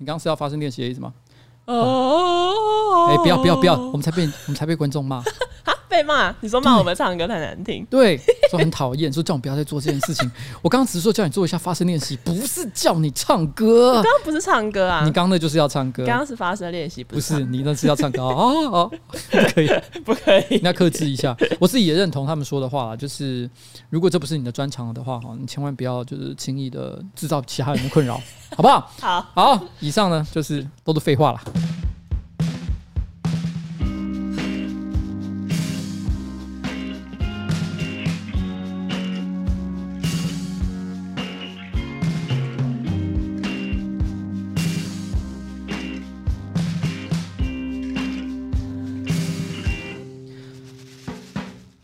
你刚刚是要发生练习的意思吗？哦，哎，不要不要不要，我们才被我们才被观众骂。被骂？你说骂我们唱歌太难听？对，说很讨厌，说叫我不要再做这件事情。我刚刚只是说叫你做一下发声练习，不是叫你唱歌。刚刚不是唱歌啊？你刚刚那就是要唱歌。刚刚是发声练习，不是你那是要唱歌哦哦，不可以，不可以，你要克制一下。我自己也认同他们说的话，就是如果这不是你的专长的话，哈，你千万不要就是轻易的制造其他人的困扰，好不好？好，好，以上呢就是都是废话了。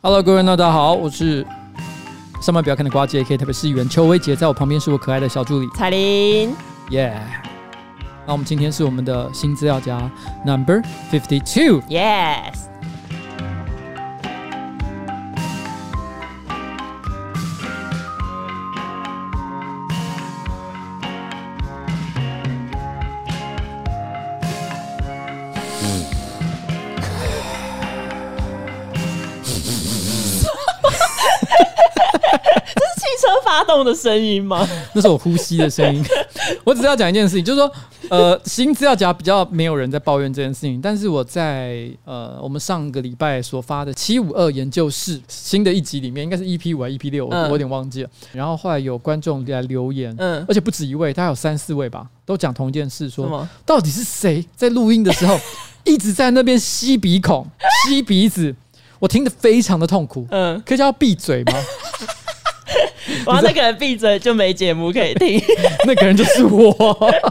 Hello，各位，大家好，我是上班不要看的瓜姐，K 特别是议员邱薇姐，在我旁边是我可爱的小助理彩玲，耶。那我们今天是我们的新资料夹 Number Fifty Two，Yes。发动的声音吗？那是我呼吸的声音。我只是要讲一件事情，就是说，呃，新资料夹比较没有人在抱怨这件事情，但是我在呃，我们上个礼拜所发的七五二研究室新的一集里面，应该是 EP 五还是 EP 六，我有点忘记了。然后后来有观众来留言，嗯，而且不止一位，大概有三四位吧，都讲同一件事，说到底是谁在录音的时候一直在那边吸鼻孔、吸鼻子，我听得非常的痛苦。嗯，可以叫他闭嘴吗？哇，那个人闭嘴就没节目可以听。那个人就是我，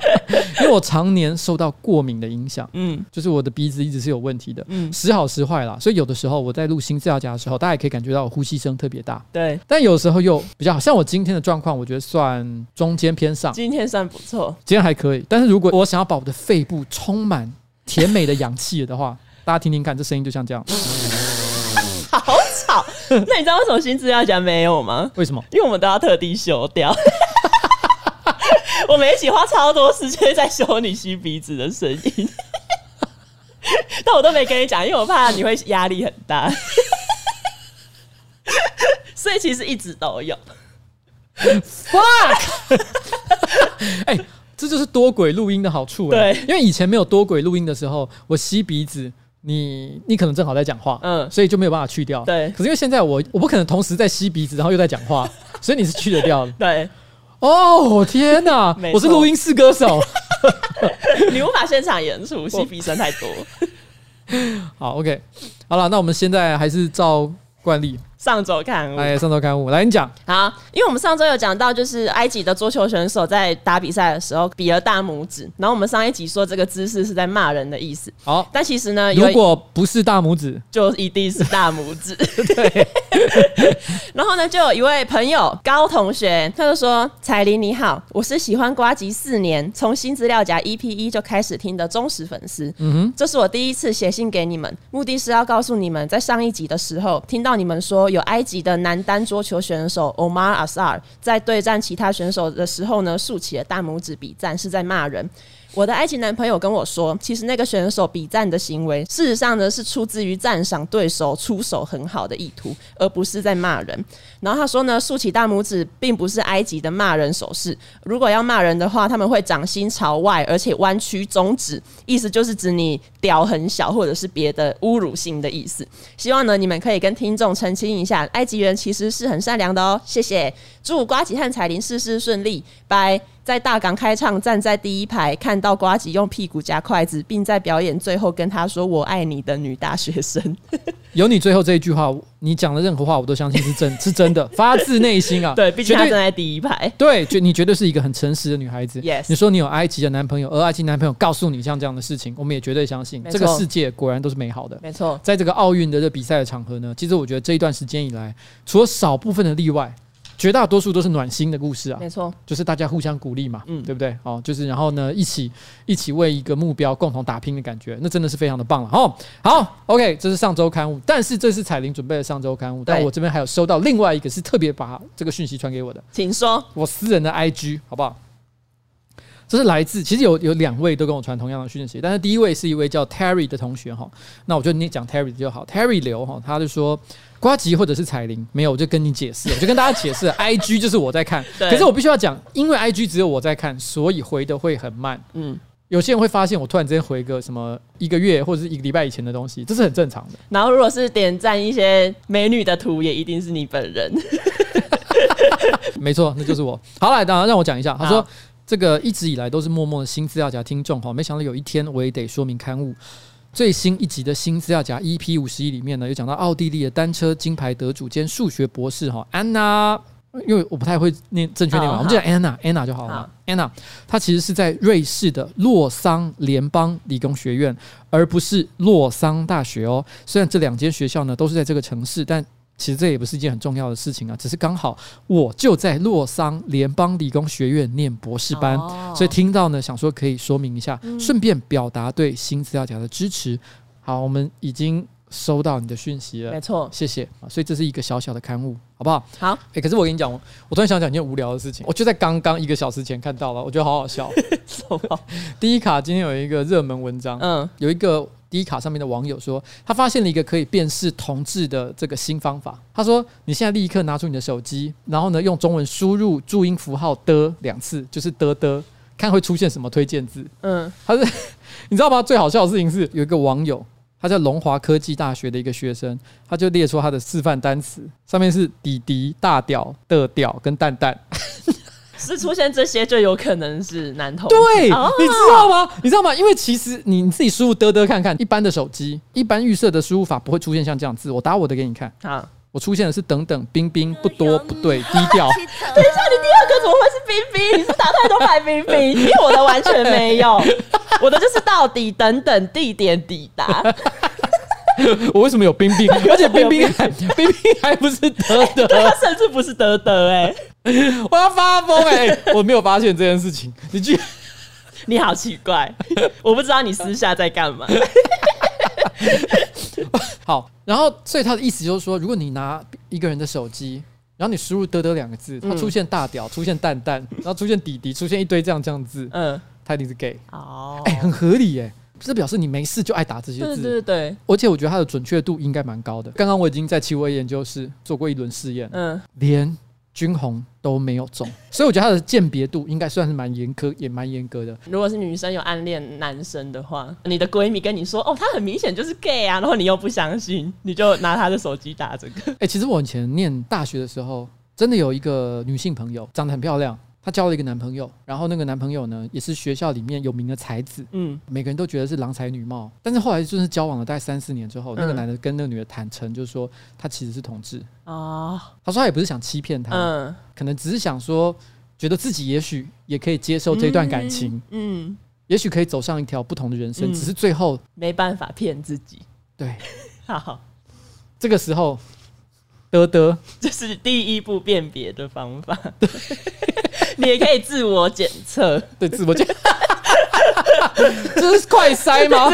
因为我常年受到过敏的影响，嗯，就是我的鼻子一直是有问题的，嗯，时好时坏啦。所以有的时候我在录新资料夹的时候，大家也可以感觉到我呼吸声特别大，对。但有时候又比较好，像我今天的状况，我觉得算中间偏上，今天算不错，今天还可以。但是如果我想要把我的肺部充满甜美的氧气的话，大家听听看，这声音就像这样。那你知道为什么新资料夹没有吗？为什么？因为我们都要特地修掉。我们一起花超多时间在修你吸鼻子的声音，但我都没跟你讲，因为我怕你会压力很大。所以其实一直都有。Fuck！哎、欸，这就是多轨录音的好处。对，因为以前没有多轨录音的时候，我吸鼻子。你你可能正好在讲话，嗯，所以就没有办法去掉。对，可是因为现在我我不可能同时在吸鼻子，然后又在讲话，所以你是去得掉的。对，哦天哪，我是录音室歌手，你无法现场演出，吸鼻声太多。好，OK，好了，那我们现在还是照惯例。上周刊物，哎，上周刊物，来你讲。好，因为我们上周有讲到，就是埃及的桌球选手在打比赛的时候比了大拇指，然后我们上一集说这个姿势是在骂人的意思。好，但其实呢，如果不是大拇指，就一定是大拇指。对。然后呢，就有一位朋友高同学，他就说：“彩玲你好，我是喜欢瓜吉四年，从新资料夹 EP 一就开始听的忠实粉丝。嗯哼，这是我第一次写信给你们，目的是要告诉你们，在上一集的时候听到你们说。”有埃及的男单桌球选手 Omar Asar 在对战其他选手的时候呢，竖起了大拇指比赞，是在骂人。我的埃及男朋友跟我说，其实那个选手比赞的行为，事实上呢是出自于赞赏对手出手很好的意图，而不是在骂人。然后他说呢，竖起大拇指并不是埃及的骂人手势。如果要骂人的话，他们会掌心朝外，而且弯曲中指，意思就是指你屌很小，或者是别的侮辱性的意思。希望呢，你们可以跟听众澄清一下，埃及人其实是很善良的哦。谢谢，祝瓜吉和彩铃事事顺利，拜。在大港开唱，站在第一排，看到瓜吉用屁股夹筷子，并在表演最后跟他说“我爱你”的女大学生。有你最后这一句话，你讲的任何话我都相信是真，是真的，发自内心啊！对，毕竟她站在第一排。对，绝你绝对是一个很诚实的女孩子。Yes，你说你有埃及的男朋友，而埃及男朋友告诉你像这样的事情，我们也绝对相信。这个世界果然都是美好的。没错，在这个奥运的这比赛的场合呢，其实我觉得这一段时间以来，除了少部分的例外。绝大多数都是暖心的故事啊，没错，就是大家互相鼓励嘛，嗯，对不对？哦，就是然后呢，一起一起为一个目标共同打拼的感觉，那真的是非常的棒了。哦，好，OK，这是上周刊物，但是这是彩玲准备的上周刊物，但我这边还有收到另外一个是特别把这个讯息传给我的，请说，我私人的 IG 好不好？这是来自，其实有有两位都跟我传同样的讯息，但是第一位是一位叫 Terry 的同学哈，那我就你讲 Terry 就好，Terry 刘哈，他就说呱吉或者是彩铃，没有，我就跟你解释，我就跟大家解释，IG 就是我在看，可是我必须要讲，因为 IG 只有我在看，所以回的会很慢，嗯，有些人会发现我突然之间回个什么一个月或者是一个礼拜以前的东西，这是很正常的。然后如果是点赞一些美女的图，也一定是你本人，没错，那就是我。好，了，当然让我讲一下，他说。这个一直以来都是默默的新资料夹听众哈，没想到有一天我也得说明刊物最新一集的新资料夹 EP 五十一里面呢，有讲到奥地利的单车金牌得主兼数学博士哈安娜，因为我不太会念正确念法，我们就讲安娜，安娜就好了。安娜她其实是在瑞士的洛桑联邦理工学院，而不是洛桑大学哦。虽然这两间学校呢都是在这个城市，但其实这也不是一件很重要的事情啊，只是刚好我就在洛桑联邦理工学院念博士班，所以听到呢，想说可以说明一下，顺便表达对新资料夹的支持。好，我们已经收到你的讯息了，没错，谢谢啊。所以这是一个小小的刊物，好不好？好。诶，可是我跟你讲，我突然想讲一件无聊的事情，我就在刚刚一个小时前看到了，我觉得好好笑。第一卡今天有一个热门文章，嗯，有一个。D 卡上面的网友说，他发现了一个可以辨识同志的这个新方法。他说：“你现在立刻拿出你的手机，然后呢，用中文输入注音符号的两次，就是的的，看会出现什么推荐字。”嗯，他是你知道吗？最好笑的事情是，有一个网友，他叫龙华科技大学的一个学生，他就列出他的示范单词，上面是弟弟、大屌、的屌跟蛋蛋。是出现这些就有可能是男同。对，哦、你知道吗？你知道吗？因为其实你你自己输入嘚嘚看看，一般的手机，一般预设的输入法不会出现像这样字。我打我的给你看。啊，我出现的是等等冰冰，不多不对，低调。等一下，你第二个怎么会是冰冰？你是打太多白冰冰？因为我的完全没有，我的就是到底等等地点抵达。我为什么有冰冰？而且冰冰还冰冰还不是得得，他甚至不是德德哎！我要发疯哎、欸！我没有发现这件事情，你居然你好奇怪，我不知道你私下在干嘛。好，然后所以他的意思就是说，如果你拿一个人的手机，然后你输入“得得”两个字，他出现大屌，出现蛋蛋，然后出现弟弟，出现一堆这样这样字，嗯，他一定是 gay 哦，哎，很合理哎。这表示你没事就爱打这些字，对对对，而且我觉得它的准确度应该蛮高的。刚刚我已经在七五二研究室做过一轮试验，嗯，连军红都没有中，所以我觉得它的鉴别度应该算是蛮严苛，也蛮严格的。如果是女生有暗恋男生的话，你的闺蜜跟你说，哦，他很明显就是 gay 啊，然后你又不相信，你就拿他的手机打这个。哎，其实我以前念大学的时候，真的有一个女性朋友，长得很漂亮。她交了一个男朋友，然后那个男朋友呢，也是学校里面有名的才子，嗯，每个人都觉得是郎才女貌。但是后来就是交往了大概三四年之后，嗯、那个男的跟那个女的坦诚，就是说他其实是同志。哦。他说他也不是想欺骗她，嗯，可能只是想说，觉得自己也许也可以接受这段感情，嗯，嗯。也许可以走上一条不同的人生，嗯、只是最后没办法骗自己。对，好，这个时候，得得，这是第一步辨别的方法。你也可以自我检测，对，自我检测，这是快筛吗？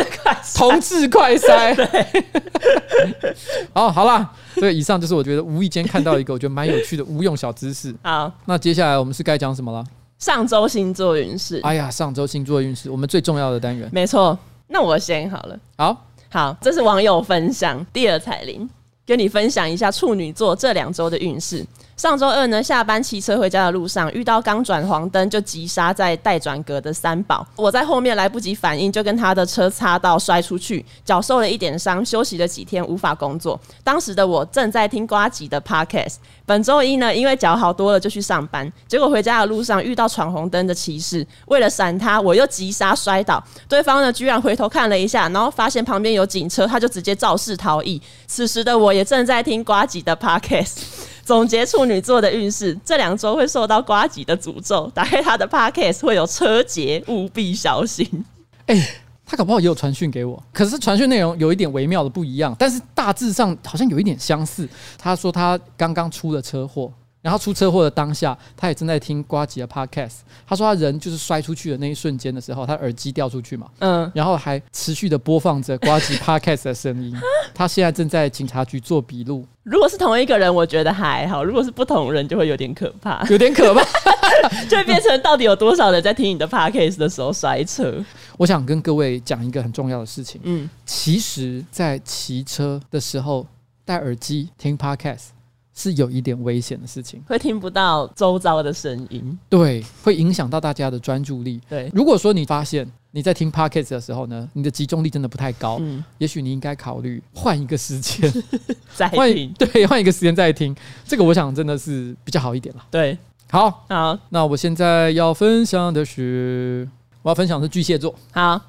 同志快筛。对，好，好啦，所以以上就是我觉得无意间看到一个我觉得蛮有趣的无用小知识。好，那接下来我们是该讲什么了？上周星座运势。哎呀，上周星座运势，我们最重要的单元。没错，那我先好了。好，好，这是网友分享，第二彩铃跟你分享一下处女座这两周的运势。上周二呢，下班骑车回家的路上，遇到刚转黄灯就急刹在待转格的三宝，我在后面来不及反应，就跟他的车擦到摔出去，脚受了一点伤，休息了几天无法工作。当时的我正在听呱吉的 Podcast。本周一呢，因为脚好多了，就去上班，结果回家的路上遇到闯红灯的骑士，为了闪他，我又急刹摔倒，对方呢居然回头看了一下，然后发现旁边有警车，他就直接肇事逃逸。此时的我也正在听瓜吉的 Podcast。总结处女座的运势，这两周会受到瓜吉的诅咒。打开他的 podcast 会有车劫，务必小心。哎、他搞不好也有传讯给我，可是传讯内容有一点微妙的不一样，但是大致上好像有一点相似。他说他刚刚出了车祸，然后出车祸的当下，他也正在听瓜吉的 podcast。他说他人就是摔出去的那一瞬间的时候，他耳机掉出去嘛，嗯，然后还持续的播放着瓜吉 podcast 的声音。他现在正在警察局做笔录。如果是同一个人，我觉得还好；如果是不同人，就会有点可怕，有点可怕，就会变成到底有多少人在听你的 podcast 的时候摔车。我想跟各位讲一个很重要的事情，嗯，其实，在骑车的时候戴耳机听 podcast。是有一点危险的事情，会听不到周遭的声音，对，会影响到大家的专注力。对，如果说你发现你在听 Podcast 的时候呢，你的集中力真的不太高，嗯，也许你应该考虑换一个时间。再听，对，换一个时间再听，这个我想真的是比较好一点了。对，好，好，那我现在要分享的是，我要分享的是巨蟹座。好，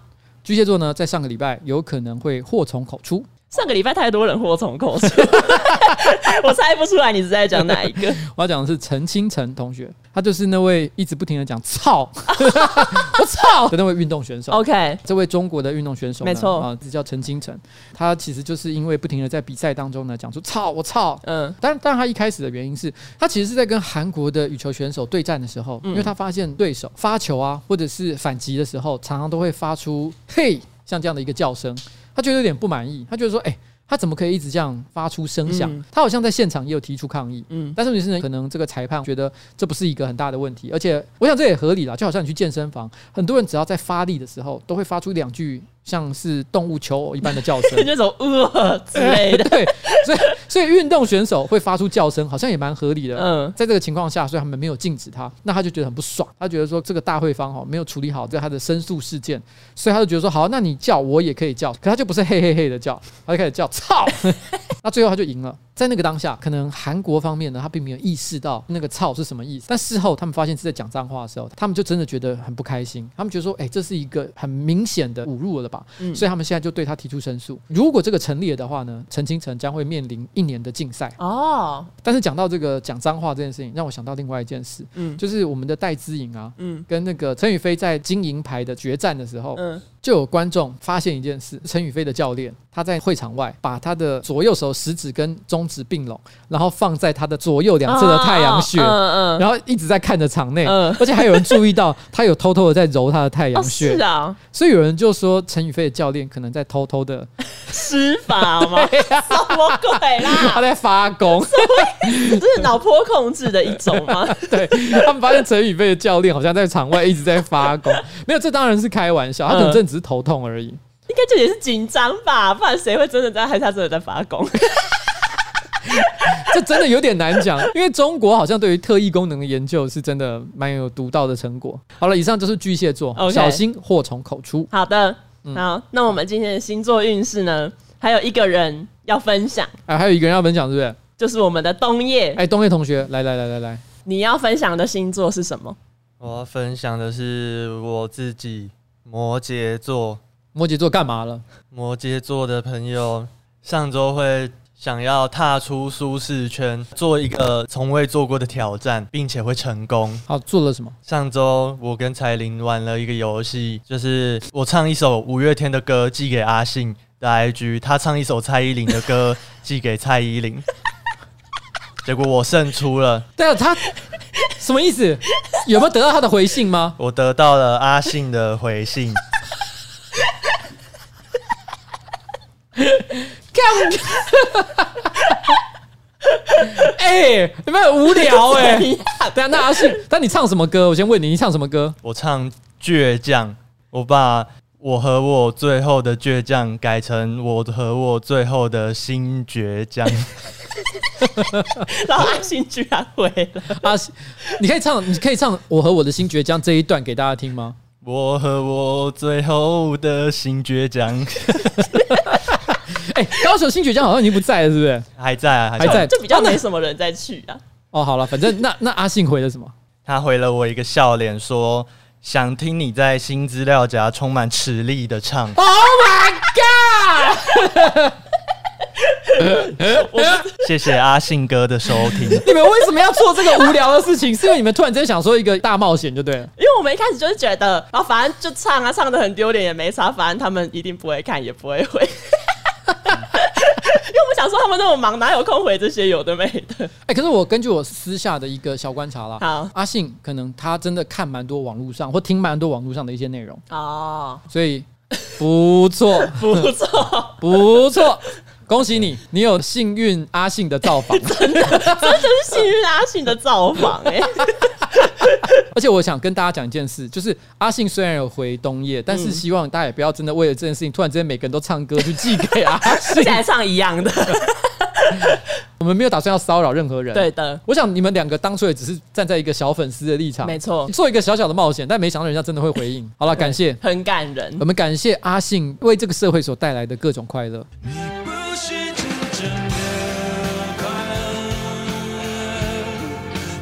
巨蟹座呢，在上个礼拜有可能会祸从口出。上个礼拜太多人祸从口出，我猜不出来你是在讲哪一个。我要讲的是陈清晨同学，他就是那位一直不停的讲“操”，我 操的那位运动选手。OK，这位中国的运动选手，没错啊，这叫陈清晨。他其实就是因为不停的在比赛当中呢讲出“操，我操”。嗯，但但他一开始的原因是他其实是在跟韩国的羽球选手对战的时候，因为他发现对手发球啊，或者是反击的时候，常常都会发出“嘿”像这样的一个叫声。他觉得有点不满意，他觉得说：“哎、欸，他怎么可以一直这样发出声响？嗯、他好像在现场也有提出抗议。嗯，但是问题是呢，可能这个裁判觉得这不是一个很大的问题，而且我想这也合理啦，就好像你去健身房，很多人只要在发力的时候，都会发出两句。”像是动物求偶一般的叫声，那种呃之类的，对，所以所以运动选手会发出叫声，好像也蛮合理的。嗯，在这个情况下，所以他们没有禁止他，那他就觉得很不爽，他觉得说这个大会方哈没有处理好这他的申诉事件，所以他就觉得说好，那你叫我也可以叫，可他就不是嘿嘿嘿的叫，他就开始叫操，那最后他就赢了。在那个当下，可能韩国方面呢，他并没有意识到那个“操”是什么意思。但事后他们发现是在讲脏话的时候，他们就真的觉得很不开心。他们觉得说：“哎，这是一个很明显的侮辱了吧？”嗯，所以他们现在就对他提出申诉。如果这个成立了的话呢，陈清晨将会面临一年的禁赛。哦。但是讲到这个讲脏话这件事情，让我想到另外一件事，嗯，就是我们的戴资颖啊，嗯，跟那个陈雨菲在金银牌的决战的时候，嗯。就有观众发现一件事：陈宇飞的教练他在会场外把他的左右手食指跟中指并拢，然后放在他的左右两侧的太阳穴，然后一直在看着场内，而且还有人注意到他有偷偷的在揉他的太阳穴。是啊，所以有人就说陈宇飞的教练可能在偷偷的施法吗？什么鬼啦？他在发功，这是脑波控制的一种吗？对，他们发现陈宇飞的教练好像在场外一直在发功，没有，这当然是开玩笑，他可能正。只是头痛而已，应该这也是紧张吧？不然谁会真的在？还是他真的在发功？这真的有点难讲，因为中国好像对于特异功能的研究是真的蛮有独到的成果。好了，以上就是巨蟹座，Okay. 小心祸从口出。好的，好，那我们今天的星座运势呢？还有一个人要分享，哎，还有一个人要分享，是不是？就是我们的冬叶。哎，东叶同学，来来来来来，你要分享的星座是什么？我要分享的是我自己。摩羯座，摩羯座干嘛了？摩羯座的朋友上周会想要踏出舒适圈，做一个从未做过的挑战，并且会成功。好，做了什么？上周我跟彩玲玩了一个游戏，就是我唱一首五月天的歌寄给阿信的 IG，他唱一首蔡依林的歌寄给蔡依林，结果我胜出了。对啊，他。什么意思？有没有得到他的回信吗？我得到了阿信的回信。干！哎，有没有无聊哎、欸？对啊，那阿信，那你唱什么歌？我先问你，你唱什么歌？我唱倔强。我把我和我最后的倔强改成我和我最后的新倔强。然后阿信居然回了，阿信，你可以唱，你可以唱《我和我的新倔强》这一段给大家听吗？我和我最后的新倔强。哎，高手新倔强好像已经不在了，是不是？还在啊，还在，就比较没什么人再去啊。哦，好了，反正那那阿信回了什么？他回了我一个笑脸，说想听你在新资料夹充满实力的唱。Oh my god！谢谢阿信哥的收听。你们为什么要做这个无聊的事情？是因为你们突然间想说一个大冒险，就对了。因为我们一开始就是觉得，然后，反正就唱啊，唱的很丢脸也没啥，反正他们一定不会看，也不会回。因为我想说他们那么忙，哪有空回这些有的没的？哎，可是我根据我私下的一个小观察啦，好，阿信可能他真的看蛮多网络上或听蛮多网络上的一些内容哦，所以不错，不错，不错。恭喜你，你有幸运阿信的造访，真的，真的是幸运阿信的造访哎！而且我想跟大家讲一件事，就是阿信虽然有回冬夜，但是希望大家也不要真的为了这件事情，突然之间每个人都唱歌去寄给阿信，现在唱一样的。我们没有打算要骚扰任何人。对的，我想你们两个当初也只是站在一个小粉丝的立场，没错，做一个小小的冒险，但没想到人家真的会回应。好了，感谢，很感人。我们感谢阿信为这个社会所带来的各种快乐。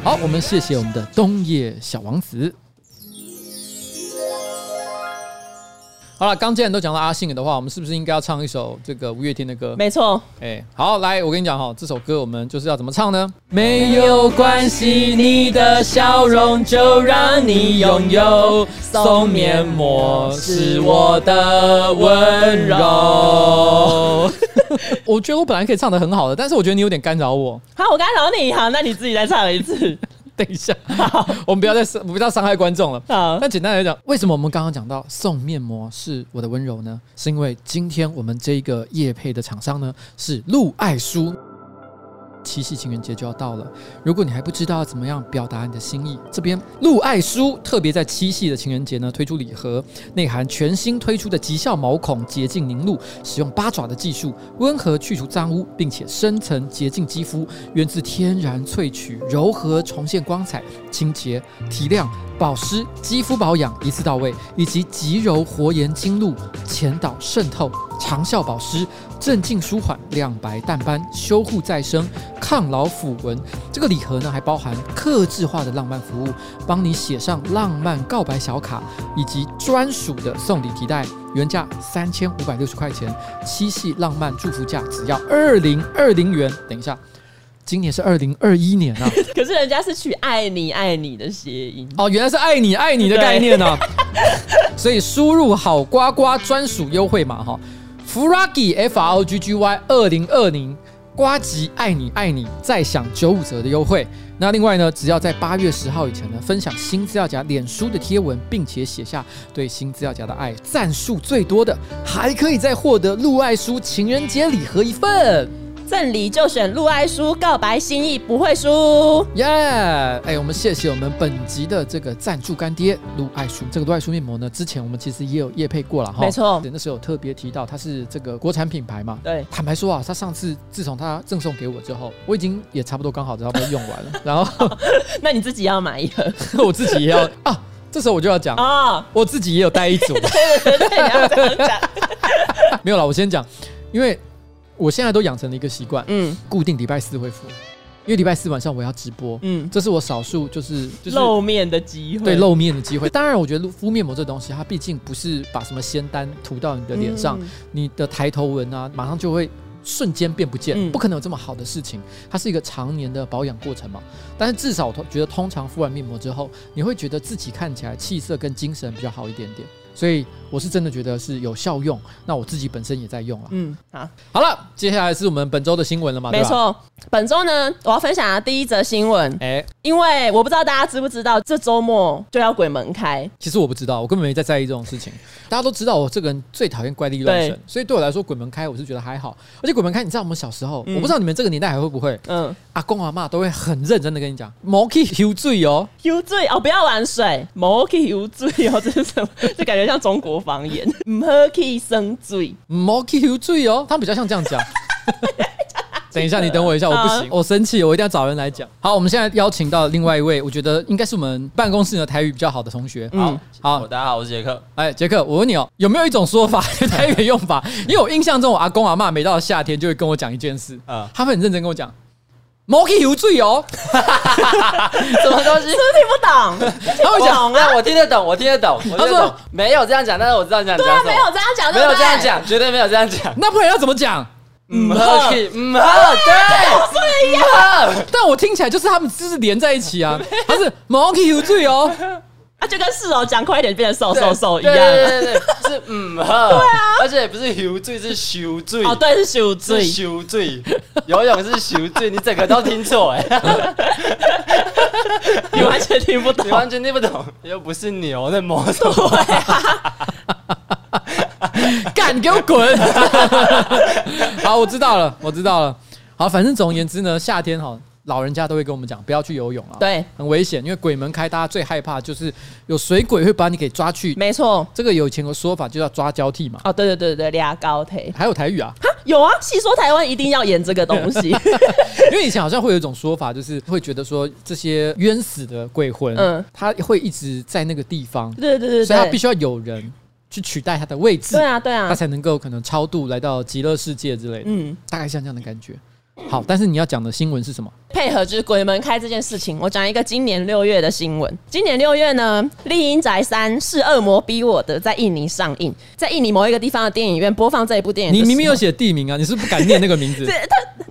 好，我们谢谢我们的东野小王子。好了，刚既然都讲到阿信的话，我们是不是应该要唱一首这个五月天的歌？没错。哎，好，来，我跟你讲哈，这首歌我们就是要怎么唱呢？没有关系，你的笑容就让你拥有。送面膜是我的温柔。我觉得我本来可以唱的很好的，但是我觉得你有点干扰我。好，我干扰你，好，那你自己再唱一次。等一下，我们不要再伤，不要伤害观众了。好，那简单来讲，为什么我们刚刚讲到送面膜是我的温柔呢？是因为今天我们这个夜配的厂商呢是陆爱舒。七夕情人节就要到了，如果你还不知道怎么样表达你的心意，这边露爱舒特别在七夕的情人节呢推出礼盒，内含全新推出的极效毛孔洁净凝露，使用八爪的技术，温和去除脏污，并且深层洁净肌肤，源自天然萃取，柔和重现光彩，清洁提亮。保湿、肌肤保养一次到位，以及极柔活颜精露、前导渗透、长效保湿、镇静舒缓、亮白淡斑、修护再生、抗老抚纹。这个礼盒呢，还包含客制化的浪漫服务，帮你写上浪漫告白小卡，以及专属的送礼提袋，原价三千五百六十块钱，七夕浪漫祝福价只要二零二零元。等一下。今年是二零二一年啊，可是人家是取“爱你爱你”的谐音哦，原来是“爱你爱你”的概念呢、啊。所以输入好呱呱专属优惠码哈，Froggy F R O G G Y 二零二零，呱吉爱你爱你，再享九五折的优惠。那另外呢，只要在八月十号以前呢，分享新资料夹脸书的贴文，并且写下对新资料夹的爱，赞数最多的，还可以再获得陆爱书情人节礼盒一份。赠礼就选露爱书，告白心意不会输。耶！哎，我们谢谢我们本集的这个赞助干爹露爱书。这个露爱书面膜呢，之前我们其实也有业配过了哈。没错，那时候有特别提到它是这个国产品牌嘛。对。坦白说啊，他上次自从他赠送给我之后，我已经也差不多刚好差不多用完了。然后，那你自己要买一盒，我自己也要啊。这时候我就要讲啊，我自己也有带一组。对对对，你要这样讲。没有了，我先讲，因为。我现在都养成了一个习惯，嗯，固定礼拜四会敷，因为礼拜四晚上我要直播，嗯，这是我少数就是就是露面的机会，对，露面的机会。当然，我觉得敷面膜这东西，它毕竟不是把什么仙丹涂到你的脸上，嗯、你的抬头纹啊，马上就会瞬间变不见，嗯、不可能有这么好的事情。它是一个常年的保养过程嘛。但是至少我觉得，通常敷完面膜之后，你会觉得自己看起来气色跟精神比较好一点点。所以我是真的觉得是有效用，那我自己本身也在用了。嗯，好，好了，接下来是我们本周的新闻了嘛？没错，本周呢，我要分享的第一则新闻。哎，因为我不知道大家知不知道，这周末就要鬼门开。其实我不知道，我根本没在在意这种事情。大家都知道我这个人最讨厌怪力乱神，所以对我来说鬼门开我是觉得还好。而且鬼门开，你知道我们小时候，我不知道你们这个年代还会不会？嗯，阿公阿妈都会很认真的跟你讲，莫去游醉哦，游醉哦，不要玩水，莫去游醉哦，这是什么？就感觉。像中国方言，唔好去生水，唔好去游水哦。他们比较像这样讲。等一下，你等我一下，我不行，我生气，我一定要找人来讲。好，我们现在邀请到另外一位，我觉得应该是我们办公室的台语比较好的同学。好，好，大家好，我是杰克。哎，杰克，我问你哦，有没有一种说法，台语的用法？因为我印象中，我阿公阿嬷每到夏天就会跟我讲一件事，啊，他们很认真跟我讲。莫去游水哦，什么东西？是不是听不懂？他会讲啊，我听得懂，我听得懂。他说没有这样讲，但是我知道这样讲。对啊，没有这样讲，没有这样讲，绝对没有这样讲。那不然要怎么讲？嗯，好，嗯，好，对，不一样。但我听起来就是他们就是连在一起啊。他是莫去游水哦。啊，就跟室友讲快一点变成瘦瘦瘦一样。对对对对，是嗯呵。对啊，而且不是游醉，是修醉。哦，对，是修醉，修醉。游泳是修醉，你整个都听错哎。你完全听不懂，你完全听不懂，又不是牛在摩托。干，你给我滚！好，我知道了，我知道了。好，反正总而言之呢，夏天哈。老人家都会跟我们讲，不要去游泳了，对，很危险，因为鬼门开，大家最害怕就是有水鬼会把你给抓去。没错，这个有以前有说法，就叫抓交替嘛。哦，对对对对，俩高腿，还有台语啊？哈，有啊，戏说台湾一定要演这个东西，因为以前好像会有一种说法，就是会觉得说这些冤死的鬼魂，嗯，他会一直在那个地方，对对对，所以他必须要有人去取代他的位置，对啊对啊，他才能够可能超度来到极乐世界之类的，嗯，大概像这样的感觉。好，但是你要讲的新闻是什么？配合就是鬼门开这件事情，我讲一个今年六月的新闻。今年六月呢，《丽英宅三是恶魔逼我的》在印尼上映，在印尼某一个地方的电影院播放这一部电影。你明明有写地名啊，你是不敢念那个名字？对，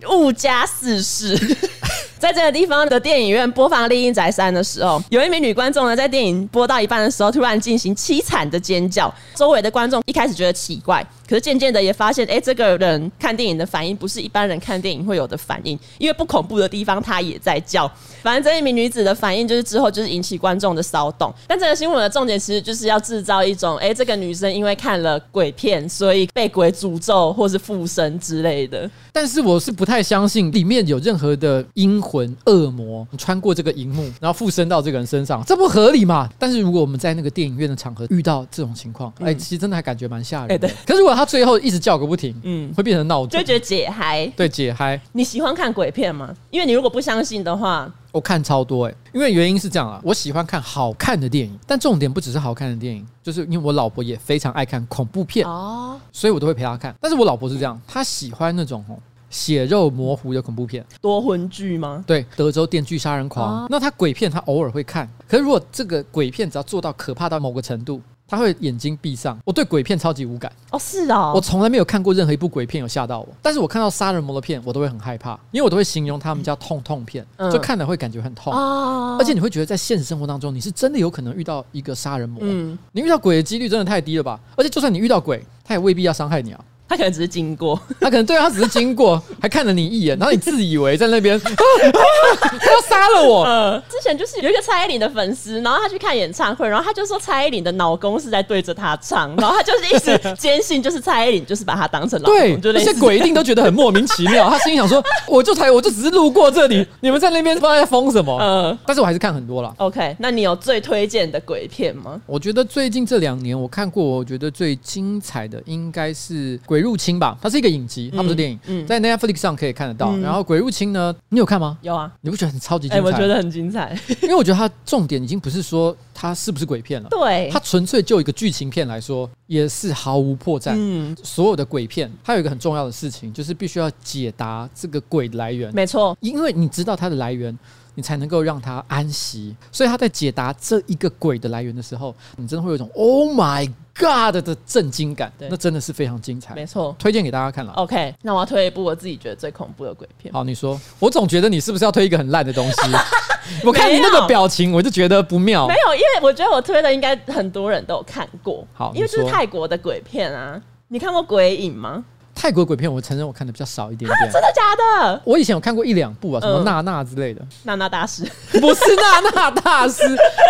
他误加四世。在这个地方的电影院播放《丽英宅三》的时候，有一名女观众呢，在电影播到一半的时候，突然进行凄惨的尖叫。周围的观众一开始觉得奇怪，可是渐渐的也发现，哎、欸，这个人看电影的反应不是一般人看电影会有的反应，因为不恐怖的地方他也在叫。反正这一名女子的反应就是之后就是引起观众的骚动。但这个新闻的重点其实就是要制造一种，哎、欸，这个女生因为看了鬼片，所以被鬼诅咒或是附身之类的。但是我是不太相信里面有任何的阴魂恶魔穿过这个荧幕，然后附身到这个人身上，这不合理嘛？但是如果我们在那个电影院的场合遇到这种情况，哎、其实真的还感觉蛮吓人的。可是如果他最后一直叫个不停，嗯，会变成闹钟，就觉得解嗨。对，解嗨。你喜欢看鬼片吗？因为你如果不相信的话，我看超多哎、欸。因为原因是这样啊，我喜欢看好看的电影，但重点不只是好看的电影，就是因为我老婆也非常爱看恐怖片哦，所以我都会陪她看。但是我老婆是这样，她喜欢那种哦。血肉模糊的恐怖片，多魂剧吗？对，德州电锯杀人狂。哦、那他鬼片他偶尔会看，可是如果这个鬼片只要做到可怕到某个程度，他会眼睛闭上。我对鬼片超级无感哦，是哦，我从来没有看过任何一部鬼片有吓到我，但是我看到杀人魔的片，我都会很害怕，因为我都会形容他们叫痛痛片，嗯、就看了会感觉很痛，嗯、而且你会觉得在现实生活当中，你是真的有可能遇到一个杀人魔，嗯，你遇到鬼的几率真的太低了吧？而且就算你遇到鬼，他也未必要伤害你啊。他可能只是经过，他可能对他只是经过，还看了你一眼，然后你自以为在那边，他要杀了我。呃，之前就是有一个蔡依林的粉丝，然后他去看演唱会，然后他就说蔡依林的老公是在对着他唱，然后他就是一直坚信就是蔡依林就是把他当成老公，对，那些鬼一定都觉得很莫名其妙。他心里想说，我就才我就只是路过这里，你们在那边不知道在疯什么。嗯，但是我还是看很多了。OK，那你有最推荐的鬼片吗？我觉得最近这两年我看过，我觉得最精彩的应该是鬼。鬼入侵吧，它是一个影集，它不是电影，嗯嗯、在 Netflix 上可以看得到。嗯、然后鬼入侵呢，你有看吗？有啊，你不觉得很超级精彩？欸、我觉得很精彩，因为我觉得它重点已经不是说它是不是鬼片了，对，它纯粹就一个剧情片来说，也是毫无破绽。嗯，所有的鬼片，它有一个很重要的事情，就是必须要解答这个鬼的来源。没错，因为你知道它的来源，你才能够让他安息。所以他在解答这一个鬼的来源的时候，你真的会有一种 Oh my。God 的震惊感，对那真的是非常精彩，没错，推荐给大家看了。OK，那我要推一部我自己觉得最恐怖的鬼片。好，你说，我总觉得你是不是要推一个很烂的东西？我看你那个表情，我就觉得不妙。没有，因为我觉得我推的应该很多人都有看过。好，因为这是泰国的鬼片啊，你看过《鬼影》吗？泰国鬼片，我承认我看的比较少一点点。真的假的？我以前有看过一两部啊，什么娜娜之类的。娜娜大师 不是娜娜大师，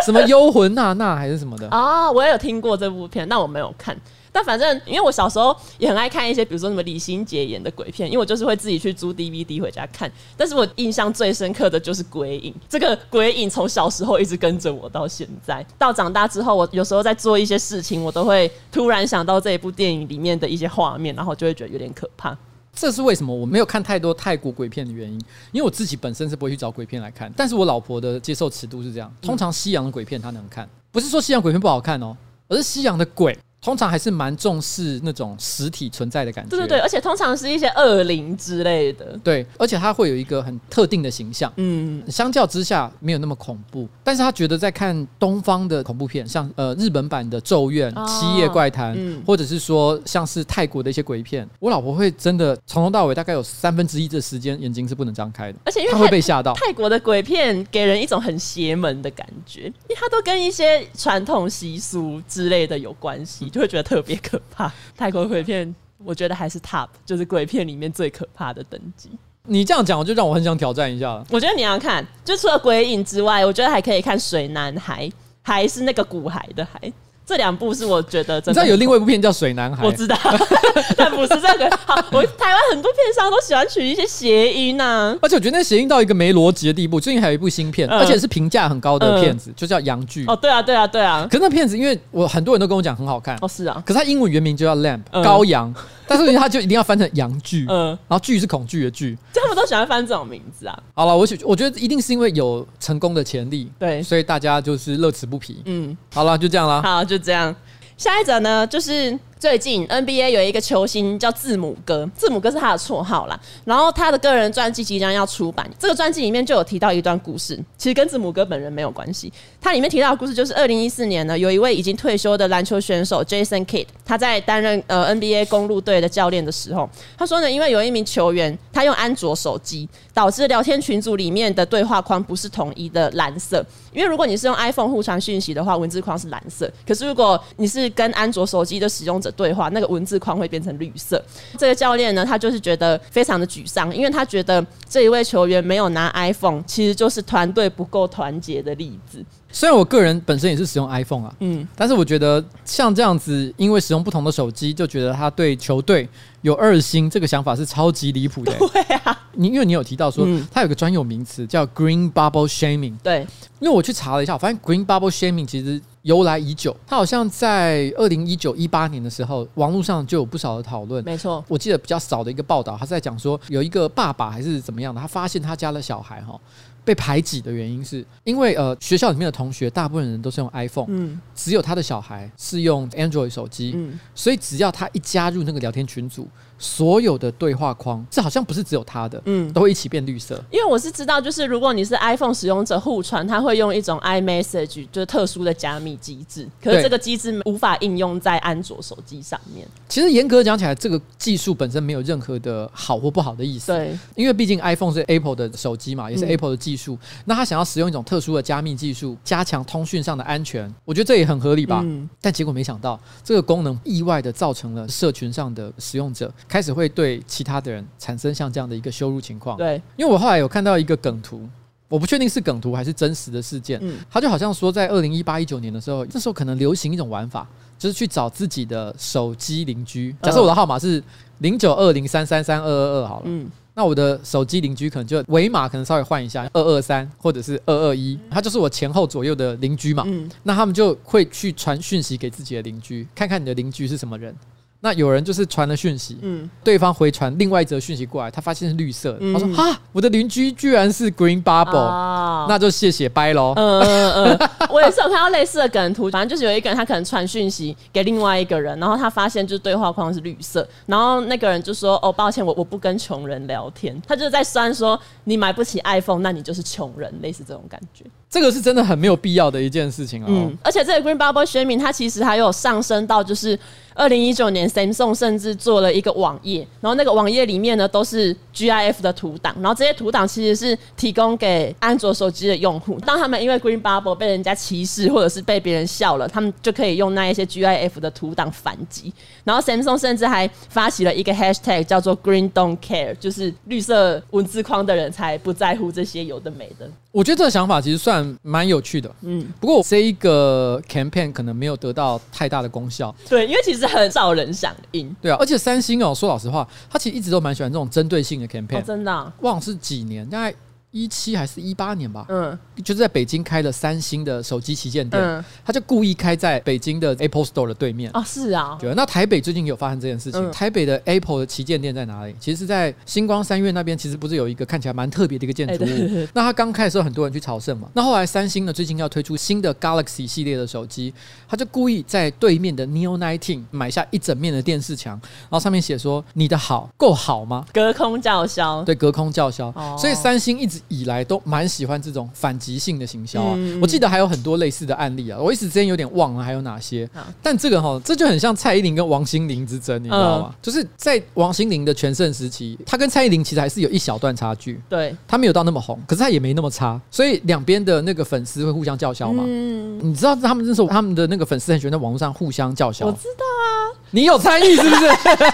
什么幽魂娜娜还是什么的啊？我也有听过这部片，但我没有看。但反正，因为我小时候也很爱看一些，比如说什么李心洁演的鬼片，因为我就是会自己去租 DVD 回家看。但是我印象最深刻的就是《鬼影》，这个《鬼影》从小时候一直跟着我到现在。到长大之后，我有时候在做一些事情，我都会突然想到这一部电影里面的一些画面，然后就会觉得有点可怕。这是为什么我没有看太多泰国鬼片的原因，因为我自己本身是不会去找鬼片来看。但是我老婆的接受尺度是这样，通常西洋的鬼片她能看，不是说西洋鬼片不好看哦。而是西洋的鬼通常还是蛮重视那种实体存在的感觉。对对对，而且通常是一些恶灵之类的。对，而且它会有一个很特定的形象。嗯，相较之下没有那么恐怖，但是他觉得在看东方的恐怖片，像呃日本版的《咒怨》哦、《七夜怪谈》嗯，或者是说像是泰国的一些鬼片，我老婆会真的从头到尾大概有三分之一的时间眼睛是不能张开的，而且因为她会被吓到。泰国的鬼片给人一种很邪门的感觉，因为它都跟一些传统习俗之类的有关系。就会觉得特别可怕。泰国鬼片，我觉得还是 top，就是鬼片里面最可怕的等级。你这样讲，我就让我很想挑战一下了。我觉得你要看，就除了鬼影之外，我觉得还可以看水男孩，还是那个骨骸的骸。这两部是我觉得真的，你知道有另外一部片叫《水男孩》，我知道，但不是这个。好，我台湾很多片商都喜欢取一些谐音呐、啊，而且我觉得那谐音到一个没逻辑的地步。最近还有一部新片，嗯、而且是评价很高的片子，嗯、就叫《阳具》。哦，对啊，对啊，对啊。可是那片子，因为我很多人都跟我讲很好看。哦，是啊。可是它英文原名就叫 Lamp、嗯、羔羊。但是他就一定要翻成阳剧，嗯，然后剧是恐惧的惧，他们都喜欢翻这种名字啊。好了，我我觉得一定是因为有成功的潜力，对，所以大家就是乐此不疲。嗯，好了，就这样了。好，就这样。下一则呢，就是。最近 NBA 有一个球星叫字母哥，字母哥是他的绰号啦。然后他的个人传记即将要出版，这个传记里面就有提到一段故事，其实跟字母哥本人没有关系。他里面提到的故事就是二零一四年呢，有一位已经退休的篮球选手 Jason Kidd，他在担任呃 NBA 公鹿队的教练的时候，他说呢，因为有一名球员他用安卓手机，导致聊天群组里面的对话框不是统一的蓝色。因为如果你是用 iPhone 互传讯息的话，文字框是蓝色，可是如果你是跟安卓手机的使用者对话，那个文字框会变成绿色。这个教练呢，他就是觉得非常的沮丧，因为他觉得这一位球员没有拿 iPhone，其实就是团队不够团结的例子。虽然我个人本身也是使用 iPhone 啊，嗯，但是我觉得像这样子，因为使用不同的手机，就觉得他对球队有二心，这个想法是超级离谱的。对啊，你因为你有提到说，他有个专有名词叫 Green Bubble Shaming。对，因为我去查了一下，我发现 Green Bubble Shaming 其实由来已久，它好像在二零一九一八年的时候，网络上就有不少的讨论。没错，我记得比较少的一个报道，他是在讲说，有一个爸爸还是怎么样的，他发现他家的小孩哈。被排挤的原因是因为呃学校里面的同学大部分人都是用 iPhone，嗯，只有他的小孩是用 Android 手机，嗯，所以只要他一加入那个聊天群组。所有的对话框，这好像不是只有他的，嗯，都会一起变绿色。因为我是知道，就是如果你是 iPhone 使用者互传，它会用一种 iMessage，就是特殊的加密机制。可是这个机制无法应用在安卓手机上面。其实严格讲起来，这个技术本身没有任何的好或不好的意思。对，因为毕竟 iPhone 是 Apple 的手机嘛，也是 Apple 的技术。嗯、那他想要使用一种特殊的加密技术，加强通讯上的安全，我觉得这也很合理吧。嗯、但结果没想到，这个功能意外的造成了社群上的使用者开始会对。其他的人产生像这样的一个羞辱情况，对，因为我后来有看到一个梗图，我不确定是梗图还是真实的事件，嗯，他就好像说在二零一八一九年的时候，那时候可能流行一种玩法，就是去找自己的手机邻居，假设我的号码是零九二零三三三二二二好了，嗯，那我的手机邻居可能就尾码可能稍微换一下二二三或者是二二一，他就是我前后左右的邻居嘛，嗯，那他们就会去传讯息给自己的邻居，看看你的邻居是什么人。那有人就是传了讯息，嗯，对方回传另外一则讯息过来，他发现是绿色的，嗯、他说：“哈，我的邻居居然是 Green Bubble，、哦、那就谢谢拜喽。嗯”嗯嗯嗯，我也是有看到类似的梗图，反正就是有一个人他可能传讯息给另外一个人，然后他发现就是对话框是绿色，然后那个人就说：“哦，抱歉，我我不跟穷人聊天。”他就是在酸说：“你买不起 iPhone，那你就是穷人。”类似这种感觉。这个是真的很没有必要的一件事情哦。嗯，而且这个 Green Bubble Shaming 它其实还有上升到就是二零一九年 Samsung 甚至做了一个网页，然后那个网页里面呢都是 GIF 的图档，然后这些图档其实是提供给安卓手机的用户，当他们因为 Green Bubble 被人家歧视或者是被别人笑了，他们就可以用那一些 GIF 的图档反击。然后 Samsung 甚至还发起了一个 Hashtag 叫做 Green Don't Care，就是绿色文字框的人才不在乎这些有的没的。我觉得这个想法其实算蛮有趣的，嗯，不过这一个 campaign 可能没有得到太大的功效，对，因为其实很少人响应，对啊，而且三星哦，说老实话，他其实一直都蛮喜欢这种针对性的 campaign，哦，真的，啊，忘了是几年，大概一七还是一八年吧，嗯，就是在北京开了三星的手机旗舰店，嗯他就故意开在北京的 Apple Store 的对面。哦，是啊，对，那台北最近有发生这件事情。嗯台北的 Apple 的旗舰店在哪里？其实是在星光三院那边，其实不是有一个看起来蛮特别的一个建筑物。那它刚开的时候，很多人去朝圣嘛。那后来三星呢，最近要推出新的 Galaxy 系列的手机，他就故意在对面的 Neo Nineteen 买下一整面的电视墙，然后上面写说：“你的好够好吗？”隔空叫嚣，对，隔空叫嚣。哦所以三星一直以来都蛮喜欢这种反击性的行销啊。嗯我记得还有很多类似的案例啊，我一时之间有点忘了还有哪些。但这个哈，这就很像蔡依林跟王心凌之争，你知道吗？嗯就是在王心凌的全盛时期，她跟蔡依林其实还是有一小段差距。对，她没有到那么红，可是她也没那么差，所以两边的那个粉丝会互相叫嚣嘛。嗯，你知道他们那时候他们的那个粉丝很喜欢在网络上互相叫嚣我，知道啊，你有参与是不是？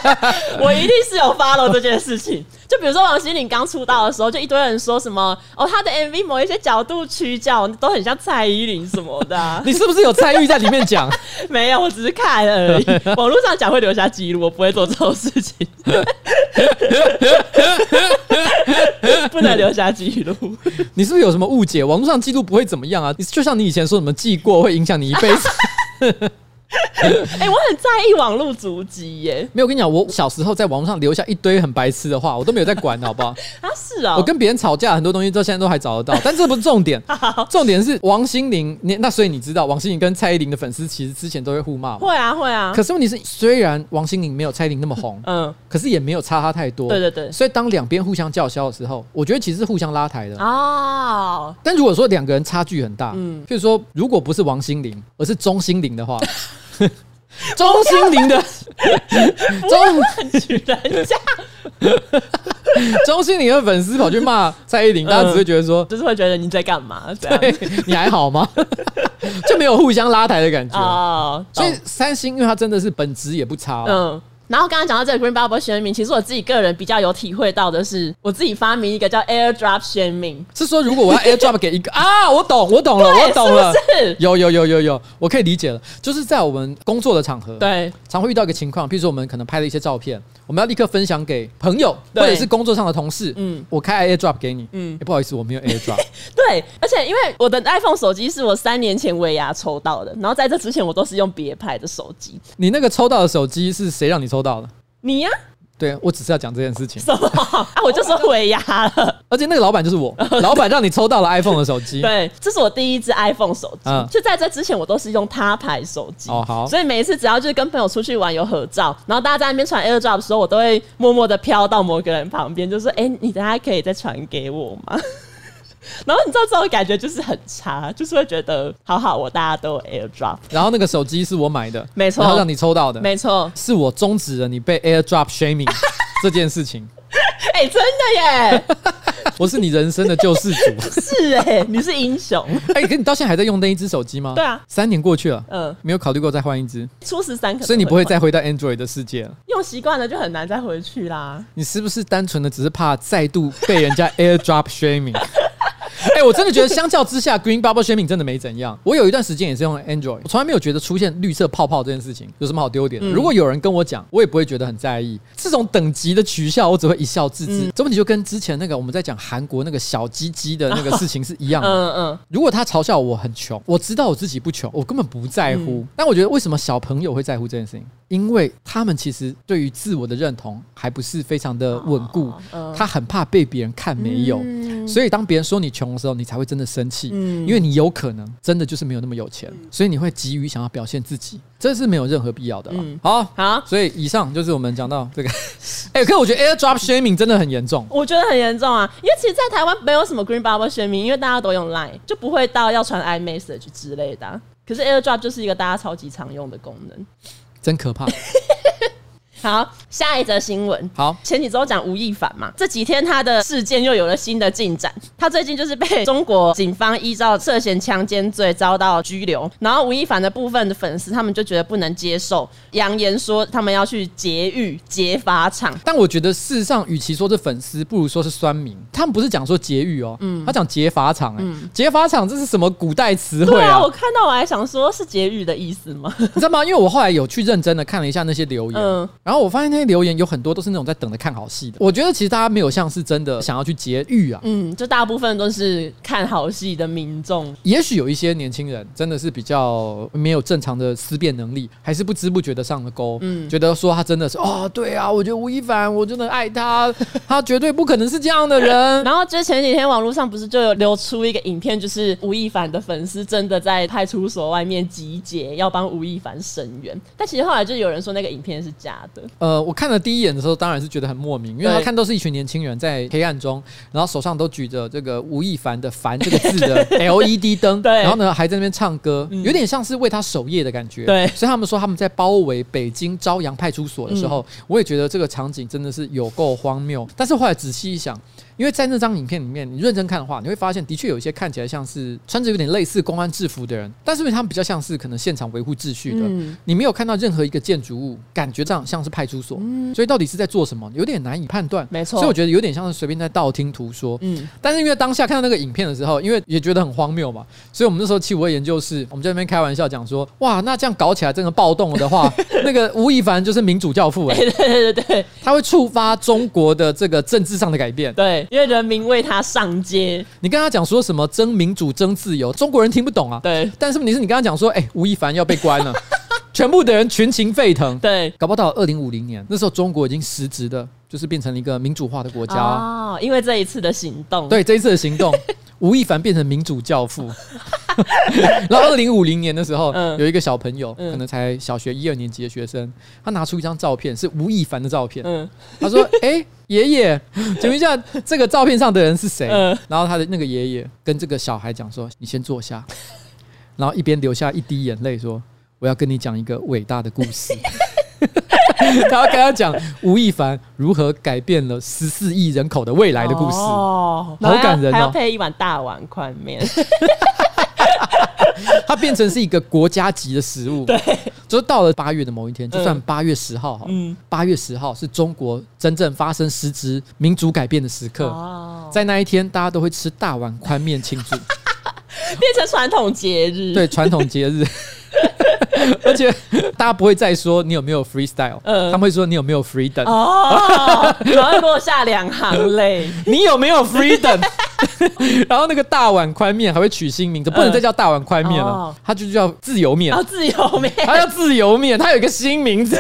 我一定是有 follow 这件事情。就比如说王心凌刚出道的时候，就一堆人说什么哦，她的 MV 某一些角度曲角都很像蔡依林什么的啊、你是不是有参与在里面讲？没有，我只是看而已。网络上讲会留下记录，我不会做这种事情，不能留下记录。你是不是有什么误解？网络上记录不会怎么样啊？你就像你以前说什么记过会影响你一辈子。哎、我很在意网络足迹耶。没有，我跟你讲，我小时候在网络上留下一堆很白痴的话，我都没有在管，好不好？啊，是哦，我跟别人吵架，很多东西到现在都还找得到，但这不是重点。重点是王心凌，你那所以你知道，王心凌跟蔡依林的粉丝其实之前都会互骂嘛。会啊会啊。可是问题是，虽然王心凌没有蔡依林那么红，嗯，可是也没有差她太多。对对对。所以当两边互相叫嚣的时候，我觉得其实是互相拉抬的。哦，但如果说两个人差距很大，嗯嗯，譬如说如果不是王心凌，而是钟心凌的话，钟心凌的 钟举人家 钟心凌的粉丝跑去骂蔡依林，大家只会觉得说，就是会觉得你在干嘛这样对，你还好吗？就没有互相拉抬的感觉。啊，所以三星，因为它真的是本质也不差哦。嗯。然后刚刚讲到这个 Green Bubble shaming，其实我自己个人比较有体会到的是，我自己发明一个叫 AirDrop shaming，是说如果我要 AirDrop 给一个 啊，我懂，我懂了，我懂了。是是？有有有有有，我可以理解了。就是在我们工作的场合，对，常会遇到一个情况，譬如说我们可能拍了一些照片，我们要立刻分享给朋友或者是工作上的同事。嗯嗯，我开 AirDrop 给你。嗯嗯、不好意思，我没有 AirDrop。对，而且因为我的 iPhone 手机是我三年前尾牙抽到的，然后在这之前我都是用别牌的手机。你那个抽到的手机是谁让你抽到的？你呀、对我只是要讲这件事情，什么啊？我就说尾牙了。而且那个老板就是我，老板让你抽到了 iPhone 的手机。对，这是我第一只 iPhone 手机。嗯就在这之前，我都是用他牌手机。哦好所以每一次只要就是跟朋友出去玩有合照，然后大家在那边传 AirDrop 的时候，我都会默默的飘到某个人旁边，就说：“哎、你等下可以再传给我吗？”然后你知道这种感觉就是很差，就是会觉得好好，我大家都有 AirDrop。然后那个手机是我买的，没错然后让你抽到的，没错，是我终止了你被 AirDrop shaming 这件事情。哎、真的耶，我是你人生的救世主。是哎，你是英雄。哎、可你到现在还在用那一只手机吗？对啊，三年过去了，嗯，没有考虑过再换一只，初十三所以你不会再回到 Android 的世界了。用习惯了，就很难再回去啦。你是不是单纯的只是怕再度被人家 AirDrop shaming？哎、我真的觉得相较之下，Green Bubble Shaming 真的没怎样。我有一段时间也是用 Android，我从来没有觉得出现绿色泡泡这件事情有什么好丢脸的。如果有人跟我讲，我也不会觉得很在意。这种等级的取笑，我只会一笑置之。这问题就跟之前那个我们在讲韩国那个小鸡鸡的那个事情是一样的。嗯嗯，如果他嘲笑我很穷，我知道我自己不穷，我根本不在乎。但我觉得为什么小朋友会在乎这件事情？因为他们其实对于自我的认同还不是非常的稳固，他很怕被别人看没有，所以当别人说你穷的时候，你才会真的生气，因为你有可能真的就是没有那么有钱，所以你会急于想要表现自己，这是没有任何必要的啦。好，好，所以以上就是我们讲到这个。哎，可是我觉得 AirDrop shaming 真的很严重。我觉得很严重啊，因为其实，在台湾没有什么 Green Bubble shaming，因为大家都用 Line，就不会到要传 iMessage 之类的啊、可是 AirDrop 就是一个大家超级常用的功能。真可怕。好，下一则新闻。好，前几周讲吴亦凡嘛，这几天他的事件又有了新的进展。他最近就是被中国警方依照涉嫌强奸罪遭到拘留。然后吴亦凡的部分的粉丝他们就觉得不能接受，扬言说他们要去劫狱、劫法场。但我觉得事实上，与其说是粉丝，不如说是酸民。他们不是讲说劫狱哦，嗯他讲劫法场。哎，劫法场这是什么古代词汇啊？对啊，我看到我还想说是劫狱的意思吗？你知道吗？因为我后来有去认真的看了一下那些留言，嗯然后后我发现那些留言有很多都是那种在等着看好戏的。我觉得其实大家没有像是真的想要去劫狱啊。嗯，就大部分都是看好戏的民众。也许有一些年轻人真的是比较没有正常的思辨能力，还是不知不觉的上了钩。嗯，觉得说他真的是哦，对啊，我觉得吴亦凡，我真的爱他，他绝对不可能是这样的人。然后就前几天网络上不是就有流出一个影片，就是吴亦凡的粉丝真的在派出所外面集结，要帮吴亦凡声援。但其实后来就有人说那个影片是假的。呃，我看了第一眼的时候，当然是觉得很莫名，因为他看都是一群年轻人在黑暗中，然后手上都举着这个吴亦凡的“凡”这个字的 LED 灯，对，然后呢还在那边唱歌，有点像是为他守夜的感觉。对，所以他们说他们在包围北京朝阳派出所的时候，我也觉得这个场景真的是有够荒谬。但是后来仔细一想。因为在那张影片里面，你认真看的话，你会发现的确有一些看起来像是穿着有点类似公安制服的人，但是因为他们比较像是可能现场维护秩序的，嗯、你没有看到任何一个建筑物，感觉上像是派出所，嗯、所以到底是在做什么，有点难以判断。没错，所以我觉得有点像是随便在道听途说。嗯，但是因为当下看到那个影片的时候，因为也觉得很荒谬嘛，所以我们那时候七五二研究室，我们在那边开玩笑讲说，哇，那这样搞起来真的暴动了的话，那个吴亦凡就是民主教父哎、欸，对对对对，他会触发中国的这个 政治上的改变。对，因为人民为他上街，你跟他讲说什么争民主、争自由，中国人听不懂啊。对，但是问题是你跟他讲说，哎、欸，吴亦凡要被关了，全部的人群情沸腾。对，搞不好到二零五零年，那时候中国已经实质的，就是变成了一个民主化的国家哦。因为这一次的行动，对，这一次的行动，吴亦凡变成民主教父。然后二零五零年的时候，嗯、有一个小朋友，可能才小学一二年级的学生，他拿出一张照片，是吴亦凡的照片。嗯、他说：“哎、欸，爷爷，请问一下，这个照片上的人是谁？”嗯、然后他的那个爷爷跟这个小孩讲说：“你先坐下。”然后一边流下一滴眼泪说：“我要跟你讲一个伟大的故事。”他要跟他讲吴亦凡如何改变了十四亿人口的未来的故事，哦，好感人哦！还要配一碗大碗宽面，它变成是一个国家级的食物。对，就是到了八月的某一天，就算八月十号好，嗯，八月十号是中国真正发生实质民主改变的时刻。哦，在那一天，大家都会吃大碗宽面庆祝，变成传统节日。对，传统节日。而且大家不会再说你有没有 freestyle，他们会说你有没有 freedom。哦，然后落下两行泪，你有没有 freedom？然后那个大碗宽面还会取新名字，不能再叫大碗宽面了，它就叫自由面。自由面，它叫自由面，它有一个新名字。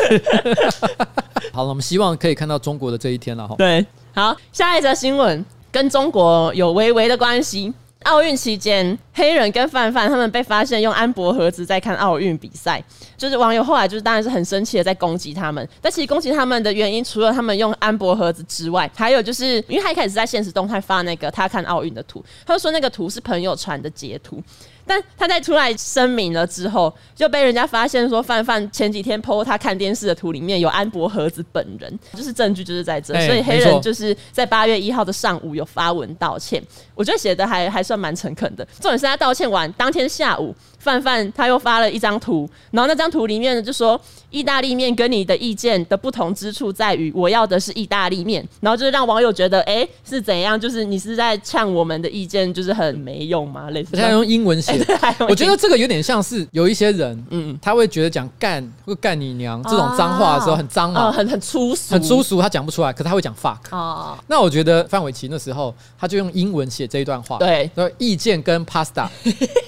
好了，我们希望可以看到中国的这一天了哈。对，好，下一则新闻跟中国有微微的关系。奥运期间，黑人跟范范他们被发现用安博盒子在看奥运比赛，就是网友后来就是当然是很生气的在攻击他们。但其实攻击他们的原因，除了他们用安博盒子之外，还有就是因为他一开始在现实动态发那个他看奥运的图，他就说那个图是朋友传的截图。但他在出来声明了之后，就被人家发现说范范前几天 po 他看电视的图里面有安博盒子本人，就是证据就是在这，欸、所以黑人就是在八月一号的上午有发文道歉，我觉得写的还还算蛮诚恳的。重点是他道歉完当天下午，范范他又发了一张图，然后那张图里面呢就说意大利面跟你的意见的不同之处在于我要的是意大利面，然后就是让网友觉得哎、欸、是怎样，就是你是在呛我们的意见就是很没用吗？类似他用英文写。我觉得这个有点像是有一些人，嗯，他会觉得讲干或干你娘这种脏话的时候很脏嘛，很很粗俗，很粗俗，他讲不出来，可是他会讲 fuck。哦，那我觉得范玮琪那时候他就用英文写这一段话，对，说意见跟 pasta，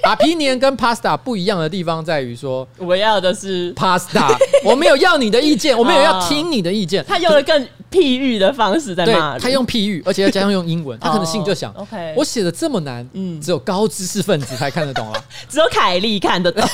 把皮年跟 pasta 不一样的地方在于说，我要的是 pasta，我没有要你的意见，我没有要听你的意见，他用了更譬喻的方式在骂，他用譬喻，而且要加上用英文，他可能心里就想，OK，我写的这么难，嗯，只有高知识分子才看得懂啊。只有凯莉看得懂，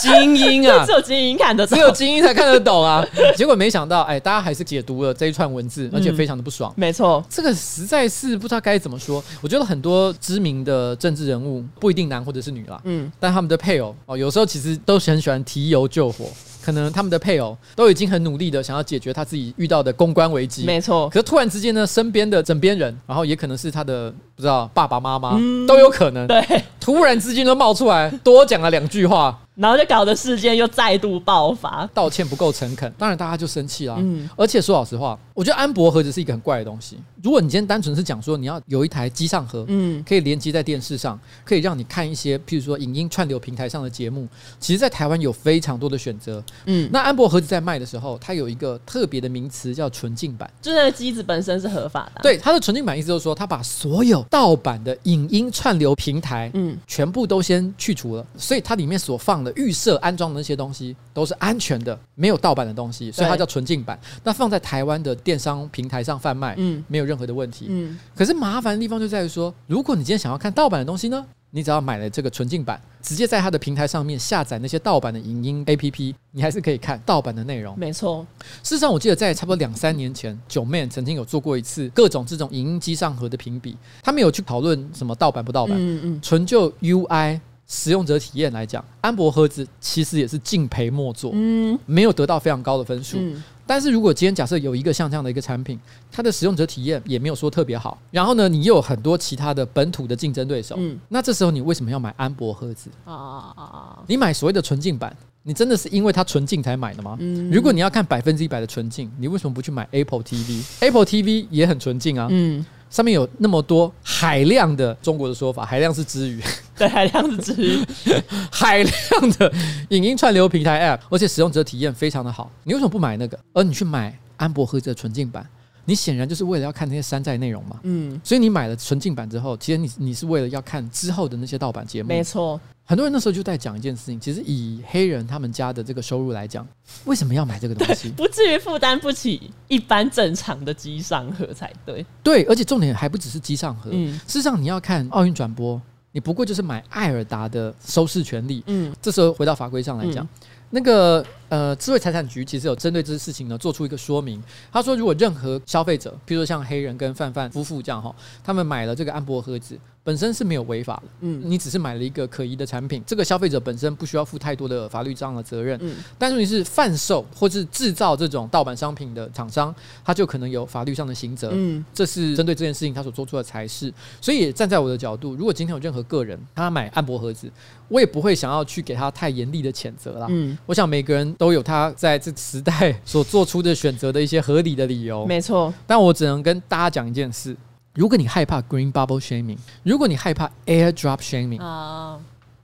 精英啊，只有精英看得懂，只有精英才看得懂啊！结果没想到，哎，大家还是解读了这一串文字，而且非常的不爽。没错，这个实在是不知道该怎么说。我觉得很多知名的政治人物不一定男或者是女啦，嗯，但他们的配偶哦，有时候其实都是很喜欢提油救火。可能他们的配偶都已经很努力的想要解决他自己遇到的公关危机，没错。可是突然之间呢，身边的枕边人，然后也可能是他的不知道爸爸妈妈，都有可能，对，突然之间都冒出来，多讲了两句话。然后就搞得事件又再度爆发，道歉不够诚恳，当然大家就生气啦。嗯，而且说老实话，我觉得安博盒子是一个很怪的东西。如果你今天单纯是讲说你要有一台机上盒，嗯，可以连接在电视上，可以让你看一些譬如说影音串流平台上的节目，其实，在台湾有非常多的选择。嗯，那安博盒子在卖的时候，它有一个特别的名词叫纯净版，就是那个机子本身是合法的。对，它的纯净版意思就是说，它把所有盗版的影音串流平台，嗯，全部都先去除了，所以它里面所放的预设安装的。那些东西都是安全的，没有盗版的东西，所以它叫纯净版。那放在台湾的电商平台上贩卖，嗯，没有任何的问题。嗯，可是麻烦的地方就在于说，如果你今天想要看盗版的东西呢，你只要买了这个纯净版，直接在它的平台上面下载那些盗版的影音 APP，你还是可以看盗版的内容。没错，事实上，我记得在差不多两三年前，Joeman 曾经有做过一次各种这种影音机上盒的评比，他们有去讨论什么盗版不盗版，嗯嗯，纯就 UI。使用者体验来讲，安博盒子其实也是敬陪末座，嗯，没有得到非常高的分数。嗯，但是如果今天假设有一个像这样的一个产品，它的使用者体验也没有说特别好，然后呢，你又有很多其他的本土的竞争对手，嗯，那这时候你为什么要买安博盒子？啊啊啊！你买所谓的纯净版，你真的是因为它纯净才买的吗？嗯，如果你要看百分之一百的纯净，你为什么不去买 Apple TV？Apple TV 也很纯净啊，嗯。上面有那么多海量的中国的说法，海量是之语，对，海量是支语，海量的影音串流平台 App，而且使用者体验非常的好。你为什么不买那个，而你去买安博盒子的纯净版？你显然就是为了要看那些山寨内容嘛。嗯，所以你买了纯净版之后，其实你你是为了要看之后的那些盗版节目。没错。很多人那时候就在讲一件事情，其实以黑人他们家的这个收入来讲，为什么要买这个东西？不至于负担不起一般正常的机上盒才对。对，而且重点还不只是机上盒。嗯，事实上你要看奥运转播，你不过就是买爱尔达的收视权利。嗯，这时候回到法规上来讲。嗯那个呃，智慧财产局其实有针对这个事情呢做出一个说明。他说，如果任何消费者，譬如说像黑人跟范范夫妇这样哈，他们买了这个安博盒子，本身是没有违法的。嗯，你只是买了一个可疑的产品，这个消费者本身不需要负太多的法律上的责任。嗯，但是你是贩售或是制造这种盗版商品的厂商，他就可能有法律上的刑责。嗯，这是针对这件事情他所做出的裁示。所以站在我的角度，如果今天有任何个人他买安博盒子，我也不会想要去给他太严厉的谴责啦。嗯，我想每个人都有他在这时代 所做出的选择的一些合理的理由。没错，但我只能跟大家讲一件事：如果你害怕 Green Bubble Shaming，如果你害怕 Airdrop Shaming，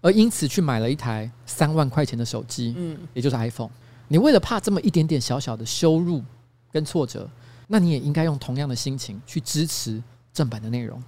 而因此去买了一台三万块钱的手机，嗯，也就是 iPhone，你为了怕这么一点点小小的羞辱跟挫折，那你也应该用同样的心情去支持正版的内容。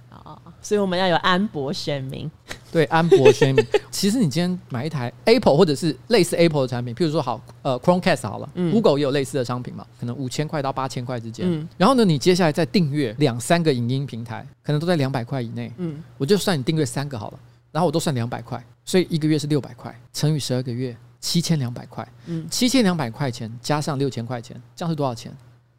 所以我们要有安博选民，对，安博选民。其实你今天买一台 Apple 或者是类似 Apple 的产品，譬如说好，呃，Chromecast 好了，嗯，Google 也有类似的商品嘛，可能五千块到八千块之间。嗯，然后呢，你接下来再订阅两三个影音平台，可能都在两百块以内。嗯，我就算你订阅三个好了，然后我都算两百块，所以一个月是六百块，乘以十二个月，七千两百块。嗯，七千两百块钱加上六千块钱，这样是多少钱？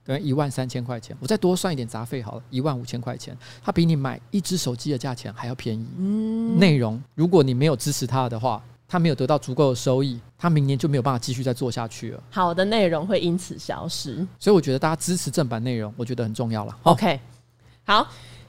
等于一万三千块钱，我再多算一点杂费好了，一万五千块钱，它比你买一只手机的价钱还要便宜。嗯，内容如果你没有支持它的话，它没有得到足够的收益，它明年就没有办法继续再做下去了。好的内容会因此消失，所以我觉得大家支持正版内容，我觉得很重要了。OK，好，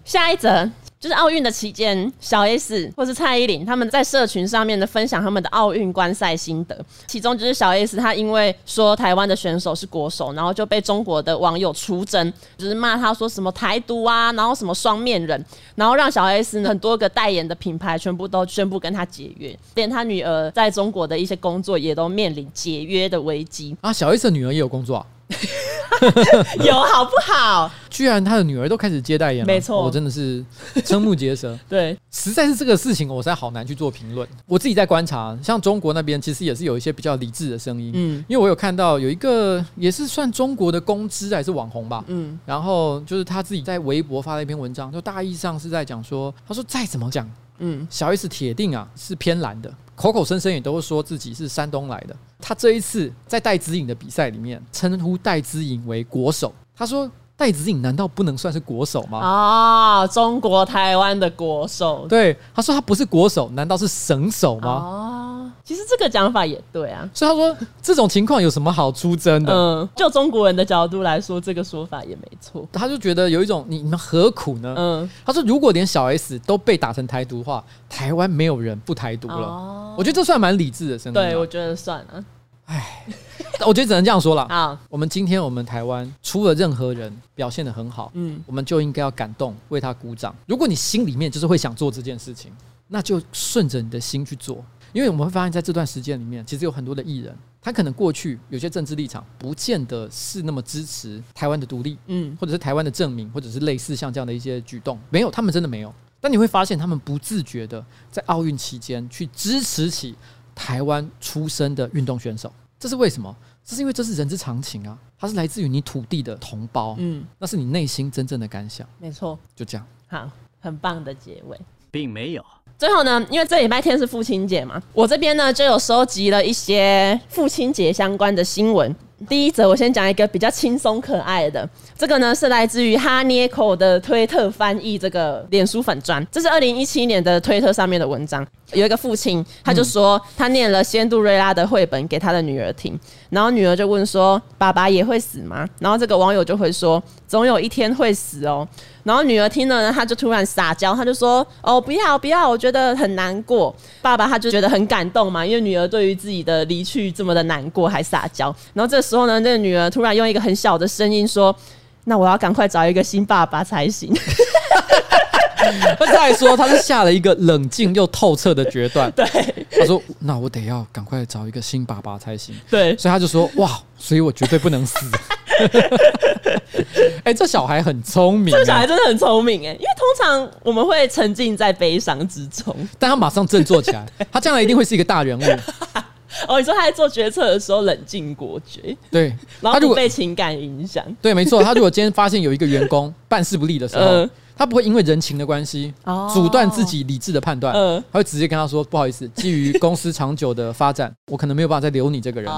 下一则。就是奥运的期间，小 S 或是蔡依林他们在社群上面的分享他们的奥运观赛心得，其中就是小 S 她因为说台湾的选手是国手，然后就被中国的网友出征，就是骂他说什么台独啊，然后什么双面人，然后让小 S 很多个代言的品牌全部都宣布跟他解约，连他女儿在中国的一些工作也都面临解约的危机啊。小 S 的女儿也有工作啊。有好不好？居然他的女儿都开始接代言了，没错，我真的是瞠目结舌。对，实在是这个事情，我实在好难去做评论。我自己在观察，像中国那边其实也是有一些比较理智的声音，嗯，因为我有看到有一个也是算中国的公知还是网红吧，嗯，然后就是他自己在微博发了一篇文章，就大意上是在讲说，他说再怎么讲，嗯，小 S 铁定啊是偏蓝的。口口声声也都会说自己是山东来的。他这一次在戴资颖的比赛里面称呼戴资颖为国手。他说戴子颖难道不能算是国手吗？啊、哦，中国台湾的国手。对，他说他不是国手，难道是省手吗？哦，其实这个讲法也对啊。所以他说这种情况有什么好出征的？嗯，就中国人的角度来说，这个说法也没错。他就觉得有一种你你们何苦呢？嗯，他说如果连小 S 都被打成台独的话，台湾没有人不台独了。哦，我觉得这算蛮理智的，对，我觉得算了。唉。我觉得只能这样说了。啊，我们今天我们台湾除了任何人表现的很好，嗯，我们就应该要感动，为他鼓掌。如果你心里面就是会想做这件事情，那就顺着你的心去做。因为我们会发现，在这段时间里面，其实有很多的艺人，他可能过去有些政治立场，不见得是那么支持台湾的独立，嗯，或者是台湾的证明，或者是类似像这样的一些举动，没有，他们真的没有。但你会发现，他们不自觉的在奥运期间去支持起台湾出身的运动选手，这是为什么？这是因为这是人之常情啊，它是来自于你土地的同胞，嗯，那是你内心真正的感想，没错，就这样，好，很棒的结尾，并没有。最后呢，因为这礼拜天是父亲节嘛，我这边呢就有收集了一些父亲节相关的新闻。第一则，我先讲一个比较轻松可爱的，这个呢是来自于哈捏口的推特翻译这个脸书粉砖，这是二零一七年的推特上面的文章。有一个父亲，他就说他念了仙杜瑞拉的绘本给他的女儿听，然后女儿就问说：“爸爸也会死吗？”然后这个网友就会说：“总有一天会死哦。”然后女儿听了呢，她就突然撒娇，她就说：“哦，不要不要，我觉得很难过。”爸爸他就觉得很感动嘛，因为女儿对于自己的离去这么的难过，还撒娇。然后这时候呢，那个女儿突然用一个很小的声音说：“那我要赶快找一个新爸爸才行。”他再说，他是下了一个冷静又透彻的决断。对，他说：“那我得要赶快找一个新爸爸才行。”对，所以他就说：“哇，所以我绝对不能死。”哎，这小孩很聪明，这小孩真的很聪明哎，因为通常我们会沉浸在悲伤之中，但他马上振作起来，他将来一定会是一个大人物。哦，你说他在做决策的时候冷静果决，对，然后不被情感影响，对，没错。他如果今天发现有一个员工 办事不力的时候。呃他不会因为人情的关系阻断自己理智的判断，他会直接跟他说：“不好意思，基于公司长久的发展，我可能没有办法再留你这个人，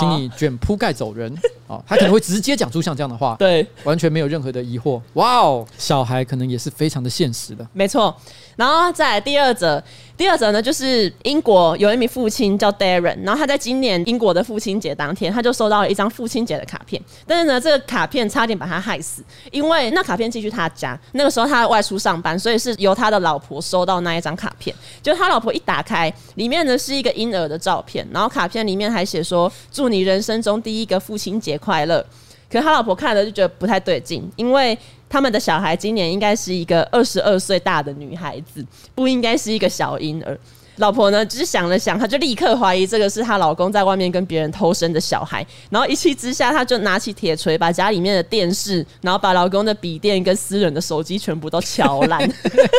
请你卷铺盖走人。”哦，他可能会直接讲出像这样的话，对，完全没有任何的疑惑。哇哦，小孩可能也是非常的现实的，没错。然后再来第二则，第二则呢，就是英国有一名父亲叫 Darren，然后他在今年英国的父亲节当天，他就收到了一张父亲节的卡片，但是呢，这个卡片差点把他害死，因为那卡片寄去他家，那个时候他外出上班，所以是由他的老婆收到那一张卡片，就他老婆一打开，里面呢是一个婴儿的照片，然后卡片里面还写说：“祝你人生中第一个父亲节快乐。”可是他老婆看了就觉得不太对劲，因为。他们的小孩今年应该是一个二十二岁大的女孩子，不应该是一个小婴儿。老婆呢，只是想了想，她就立刻怀疑这个是她老公在外面跟别人偷生的小孩。然后一气之下，她就拿起铁锤，把家里面的电视，然后把老公的笔电跟私人的手机全部都敲烂，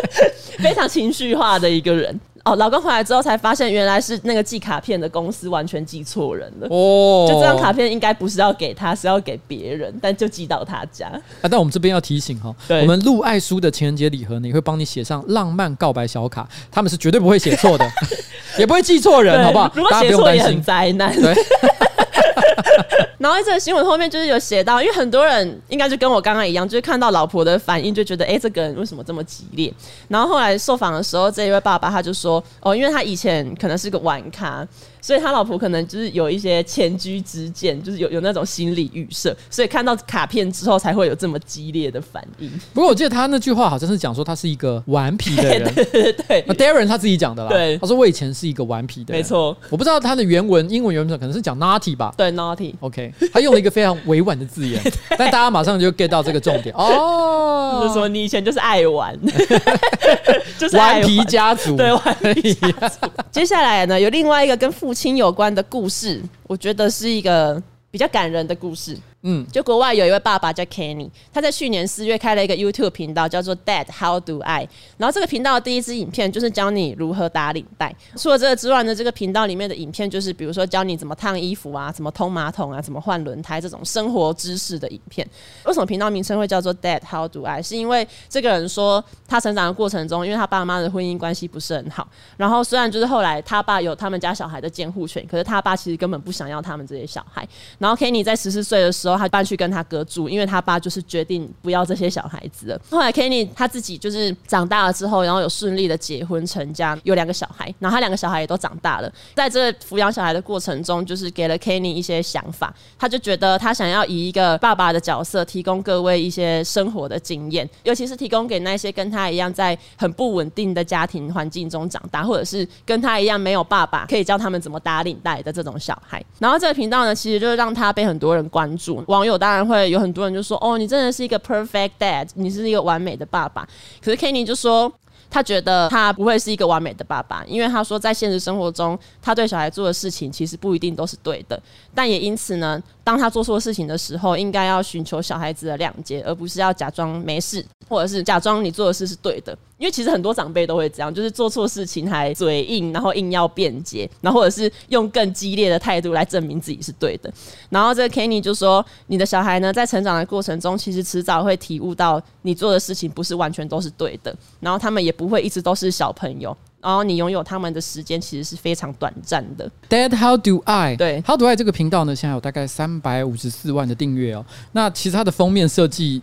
非常情绪化的一个人。哦，老公回来之后才发现，原来是那个寄卡片的公司完全寄错人了。哦，就这张卡片应该不是要给他，是要给别人，但就寄到他家。啊，但我们这边要提醒哈，对我们陆爱书的情人节礼盒呢，也会帮你写上浪漫告白小卡，他们是绝对不会写错的，也不会寄错人，好不好？如果写错也很灾难。对。然后这个新闻后面就是有写到，因为很多人应该就跟我刚刚一样，就是看到老婆的反应就觉得，哎，这个人为什么这么激烈？然后后来受访的时候，这一位爸爸他就说，哦，因为他以前可能是个玩咖。所以他老婆可能就是有一些前居之鉴，就是有有那种心理预设，所以看到卡片之后才会有这么激烈的反应。不过我记得他那句话好像是讲说他是一个顽皮的人，对对对。那 Darren 他自己讲的啦，对，他说我以前是一个顽皮的人，没错。我不知道他的原文英文原文可能是讲 naughty 吧？对，naughty。OK，他用了一个非常委婉的字眼，但大家马上就 get 到这个重点哦，就是说你以前就是爱玩，就是顽皮家族，对，顽皮家族。接下来呢，有另外一个跟父亲有关的故事，我觉得是一个比较感人的故事。嗯，就国外有一位爸爸叫 Kenny，他在去年四月开了一个 YouTube 频道，叫做 Dad How Do I。然后这个频道的第一支影片就是教你如何打领带。除了这个之外呢，这个频道里面的影片就是比如说教你怎么烫衣服啊，怎么通马桶啊，怎么换轮胎这种生活知识的影片。为什么频道名称会叫做 Dad How Do I？是因为这个人说他成长的过程中，因为他爸妈的婚姻关系不是很好，然后虽然就是后来他爸有他们家小孩的监护权，可是他爸其实根本不想要他们这些小孩。然后 Kenny 在十四岁的时候。他搬去跟他哥住，因为他爸就是决定不要这些小孩子了。后来 Kenny 他自己就是长大了之后，然后有顺利的结婚成家，有两个小孩，然后他两个小孩也都长大了。在这抚养小孩的过程中，就是给了 Kenny 一些想法，他就觉得他想要以一个爸爸的角色，提供各位一些生活的经验，尤其是提供给那些跟他一样在很不稳定的家庭环境中长大，或者是跟他一样没有爸爸可以教他们怎么打领带的这种小孩。然后这个频道呢，其实就是让他被很多人关注。网友当然会有很多人就说：“哦，你真的是一个 perfect dad，你是一个完美的爸爸。”可是 Kenny 就说。他觉得他不会是一个完美的爸爸，因为他说在现实生活中，他对小孩做的事情其实不一定都是对的。但也因此呢，当他做错事情的时候，应该要寻求小孩子的谅解，而不是要假装没事，或者是假装你做的事是对的。因为其实很多长辈都会这样，就是做错事情还嘴硬，然后硬要辩解，然后或者是用更激烈的态度来证明自己是对的。然后这个 Kenny 就说：“你的小孩呢，在成长的过程中，其实迟早会体悟到你做的事情不是完全都是对的。然后他们也不会一直都是小朋友。然后你拥有他们的时间其实是非常短暂的。” Dad, how do I？对，How do I 这个频道呢，现在有大概三百五十四万的订阅哦。那其实它的封面设计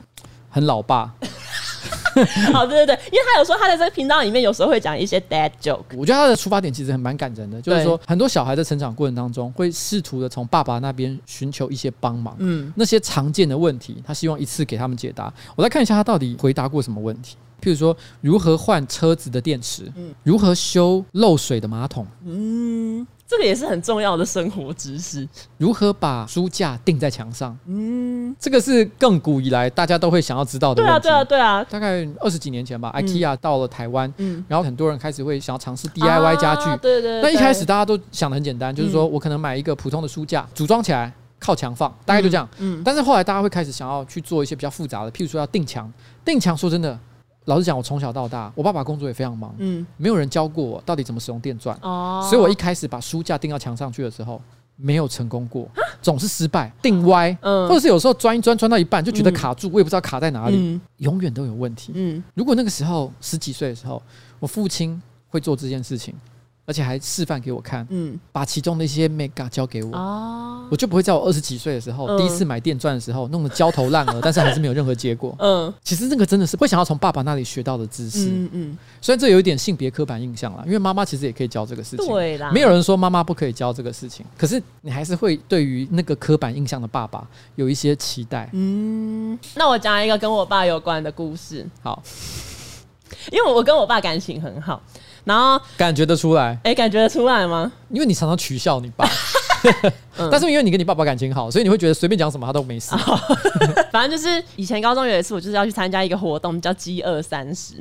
很老爸。好，对对对，因为他有说他在这个频道里面有时候会讲一些 dad joke，我觉得他的出发点其实很蛮感人的，就是说很多小孩在成长过程当中会试图的从爸爸那边寻求一些帮忙，嗯，那些常见的问题，他希望一次给他们解答。我来看一下他到底回答过什么问题，譬如说如何换车子的电池，嗯，如何修漏水的马桶，嗯。这个也是很重要的生活知识。如何把书架钉在墙上？嗯，这个是亘古以来大家都会想要知道的。对啊，对啊，对啊。大概二十几年前吧，IKEA 到了台湾，嗯，然后很多人开始会想要尝试 DIY 家具。对对。那一开始大家都想的很简单，就是说我可能买一个普通的书架，组装起来靠墙放，大概就这样。嗯。但是后来大家会开始想要去做一些比较复杂的，譬如说要钉墙。钉墙说真的。老实讲，我从小到大，我爸爸工作也非常忙，嗯，没有人教过我到底怎么使用电钻，哦，所以我一开始把书架钉到墙上去的时候，没有成功过，总是失败，钉歪，嗯，或者是有时候钻一钻钻到一半就觉得卡住，我也不知道卡在哪里，永远都有问题，嗯，如果那个时候十几岁的时候，我父亲会做这件事情。而且还示范给我看，嗯，把其中的一些眉角教给我，哦，我就不会在我二十几岁的时候，嗯、第一次买电钻的时候弄得焦头烂额，但是还是没有任何结果，嗯，其实那个真的是会想要从爸爸那里学到的知识，嗯嗯，虽然这有一点性别刻板印象啦，因为妈妈其实也可以教这个事情，对啦，没有人说妈妈不可以教这个事情，可是你还是会对于那个刻板印象的爸爸有一些期待，嗯，那我讲一个跟我爸有关的故事，好，因为我跟我爸感情很好。然后感觉得出来，哎、欸，感觉得出来吗？因为你常常取笑你爸，嗯、但是因为你跟你爸爸感情好，所以你会觉得随便讲什么他都没事。反正就是以前高中有一次，我就是要去参加一个活动，叫饥饿三十。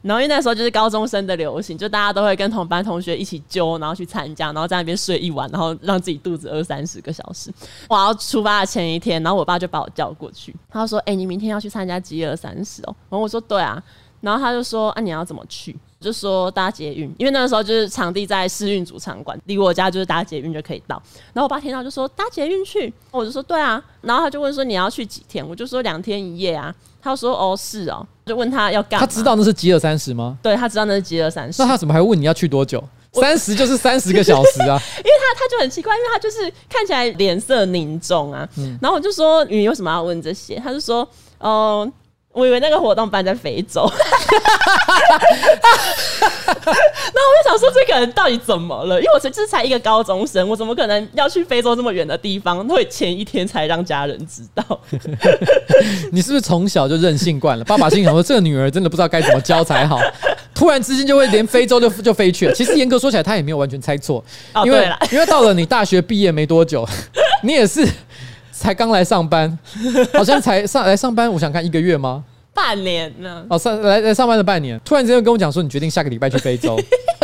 然后因为那时候就是高中生的流行，就大家都会跟同班同学一起揪，然后去参加，然后在那边睡一晚，然后让自己肚子饿三十个小时。我要出发的前一天，然后我爸就把我叫过去，他说：“哎、欸，你明天要去参加饥饿三十哦。”然后我说：“对啊。”然后他就说：“啊，你要怎么去？”就说搭捷运，因为那个时候就是场地在市运主场馆，离我家就是搭捷运就可以到。然后我爸听到就说搭捷运去，我就说对啊。然后他就问说你要去几天？我就说两天一夜啊。他说哦是哦，就问他要干嘛？他知道那是饥饿三十吗？对，他知道那是饥饿三十。那他怎么还问你要去多久？三十就是三十个小时啊。因为他他就很奇怪，因为他就是看起来脸色凝重啊。嗯、然后我就说你为什么要问这些？他就说哦。呃我以为那个活动办在非洲，然后我就想说，这个人到底怎么了？因为我就是才一个高中生，我怎么可能要去非洲这么远的地方？会前一天才让家人知道。你是不是从小就任性惯了？爸爸心想说，这个女儿真的不知道该怎么教才好，突然之间就会连非洲就就飞去了。其实严格说起来，他也没有完全猜错，因为因为到了你大学毕业没多久，你也是。才刚来上班，好像才上来上班，我想看一个月吗？半年呢？哦，上来来上班的半年，突然之间跟我讲说，你决定下个礼拜去非洲，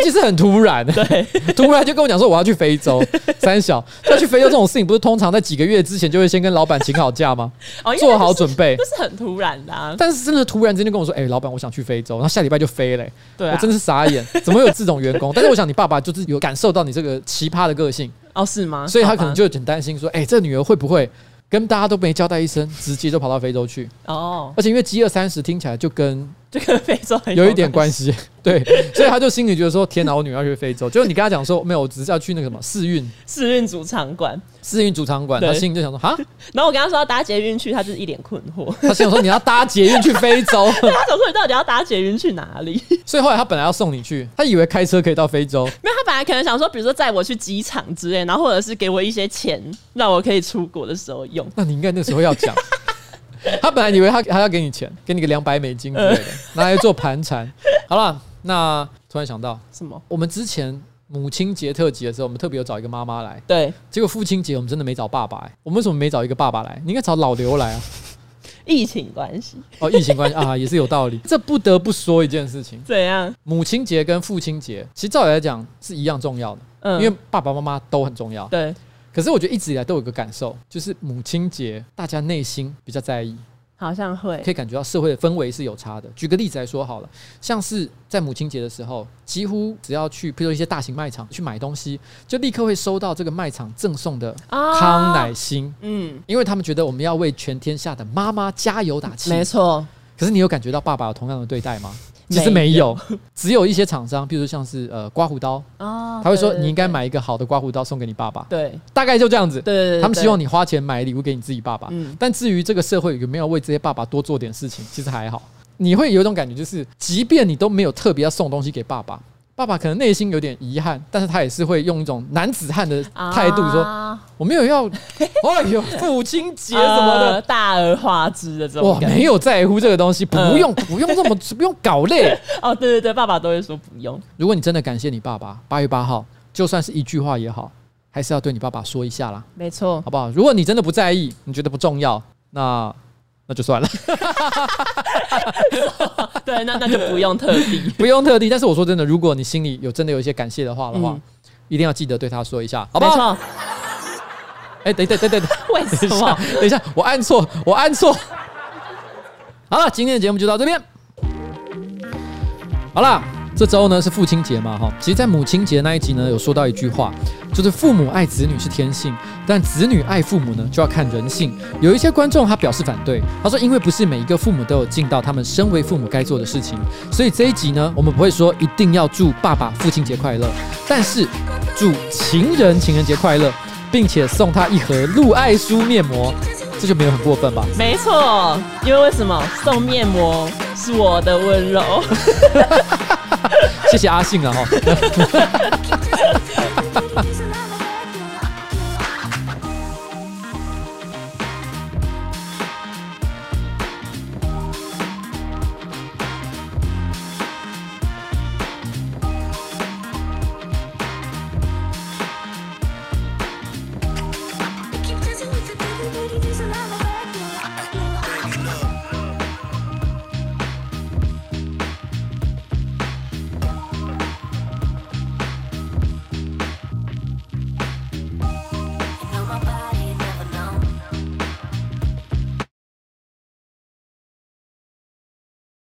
而且是很突然，对，突然就跟我讲说我要去非洲。三小要去非洲这种事情，不是通常在几个月之前就会先跟老板请好假吗？哦，做好准备，这是很突然的。啊。但是真的突然之间跟我说，哎、欸，老板，我想去非洲，然后下礼拜就飞嘞。对，我真的是傻眼，怎么有这种员工？但是我想你爸爸就是有感受到你这个奇葩的个性哦，是吗？所以他可能就很担心说，哎、欸，这女儿会不会？跟大家都没交代一声，直接就跑到非洲去哦！而且因为饥饿三十听起来就跟就跟非洲很有一点关系。对，所以他就心里觉得说：“天哪，我女儿要去非洲。”就是你跟他讲说：“没有，我只是要去那个什么世运世运主场馆，世运主场馆。”他心里就想说：“哈。”然后我跟他说要搭捷运去，他就是一脸困惑。他心里说：“你要搭捷运去非洲？”他想说：“你到底要搭捷运去哪里？”所以后来他本来要送你去，他以为开车可以到非洲。没有，他本来可能想说，比如说载我去机场之类，然后或者是给我一些钱，让我可以出国的时候用。那你应该那时候要讲。他本来以为他还要给你钱，给你个两百美金之类的，拿来做盘缠。好了，那突然想到什么？我们之前母亲节特辑的时候，我们特别有找一个妈妈来。对，结果父亲节我们真的没找爸爸、欸。我们为什么没找一个爸爸来？你应该找老刘来啊。疫情关系哦，疫情关系啊，也是有道理。这不得不说一件事情，怎样？母亲节跟父亲节，其实照理来讲是一样重要的，嗯，因为爸爸妈妈都很重要。对。可是我觉得一直以来都有一个感受，就是母亲节大家内心比较在意，好像会可以感觉到社会的氛围是有差的。举个例子来说好了，像是在母亲节的时候，几乎只要去，譬如一些大型卖场去买东西，就立刻会收到这个卖场赠送的康乃馨，嗯，因为他们觉得我们要为全天下的妈妈加油打气，没错。可是你有感觉到爸爸有同样的对待吗？其实没有，只有一些厂商，比如像是呃刮胡刀，他会说你应该买一个好的刮胡刀送给你爸爸。对，大概就这样子。对他们希望你花钱买礼物给你自己爸爸。嗯，但至于这个社会有没有为这些爸爸多做点事情，其实还好。你会有一种感觉，就是即便你都没有特别要送东西给爸爸。爸爸可能内心有点遗憾，但是他也是会用一种男子汉的态度说：“啊、我没有要，哎呦，父亲节什么的，呃、大而化之的这种，我没有在乎这个东西，不用，呃、不用这么，不用搞累。”哦，对对对，爸爸都会说不用。如果你真的感谢你爸爸，八月八号，就算是一句话也好，还是要对你爸爸说一下啦。没错，好不好？如果你真的不在意，你觉得不重要，那。那就算了，对，那那就不用特地，不用特地。但是我说真的，如果你心里有真的有一些感谢的话的话，嗯、一定要记得对他说一下，好不好？哎、欸，等等等等等，为什么？等一下，我按错，我按错。好了，今天的节目就到这边。好了。这周呢是父亲节嘛，哈，其实，在母亲节那一集呢，有说到一句话，就是父母爱子女是天性，但子女爱父母呢，就要看人性。有一些观众他表示反对，他说，因为不是每一个父母都有尽到他们身为父母该做的事情，所以这一集呢，我们不会说一定要祝爸爸父亲节快乐，但是祝情人情人节快乐，并且送他一盒露爱舒面膜。这就没有很过分吧？没错，因为为什么送面膜是我的温柔？谢谢阿信啊哈。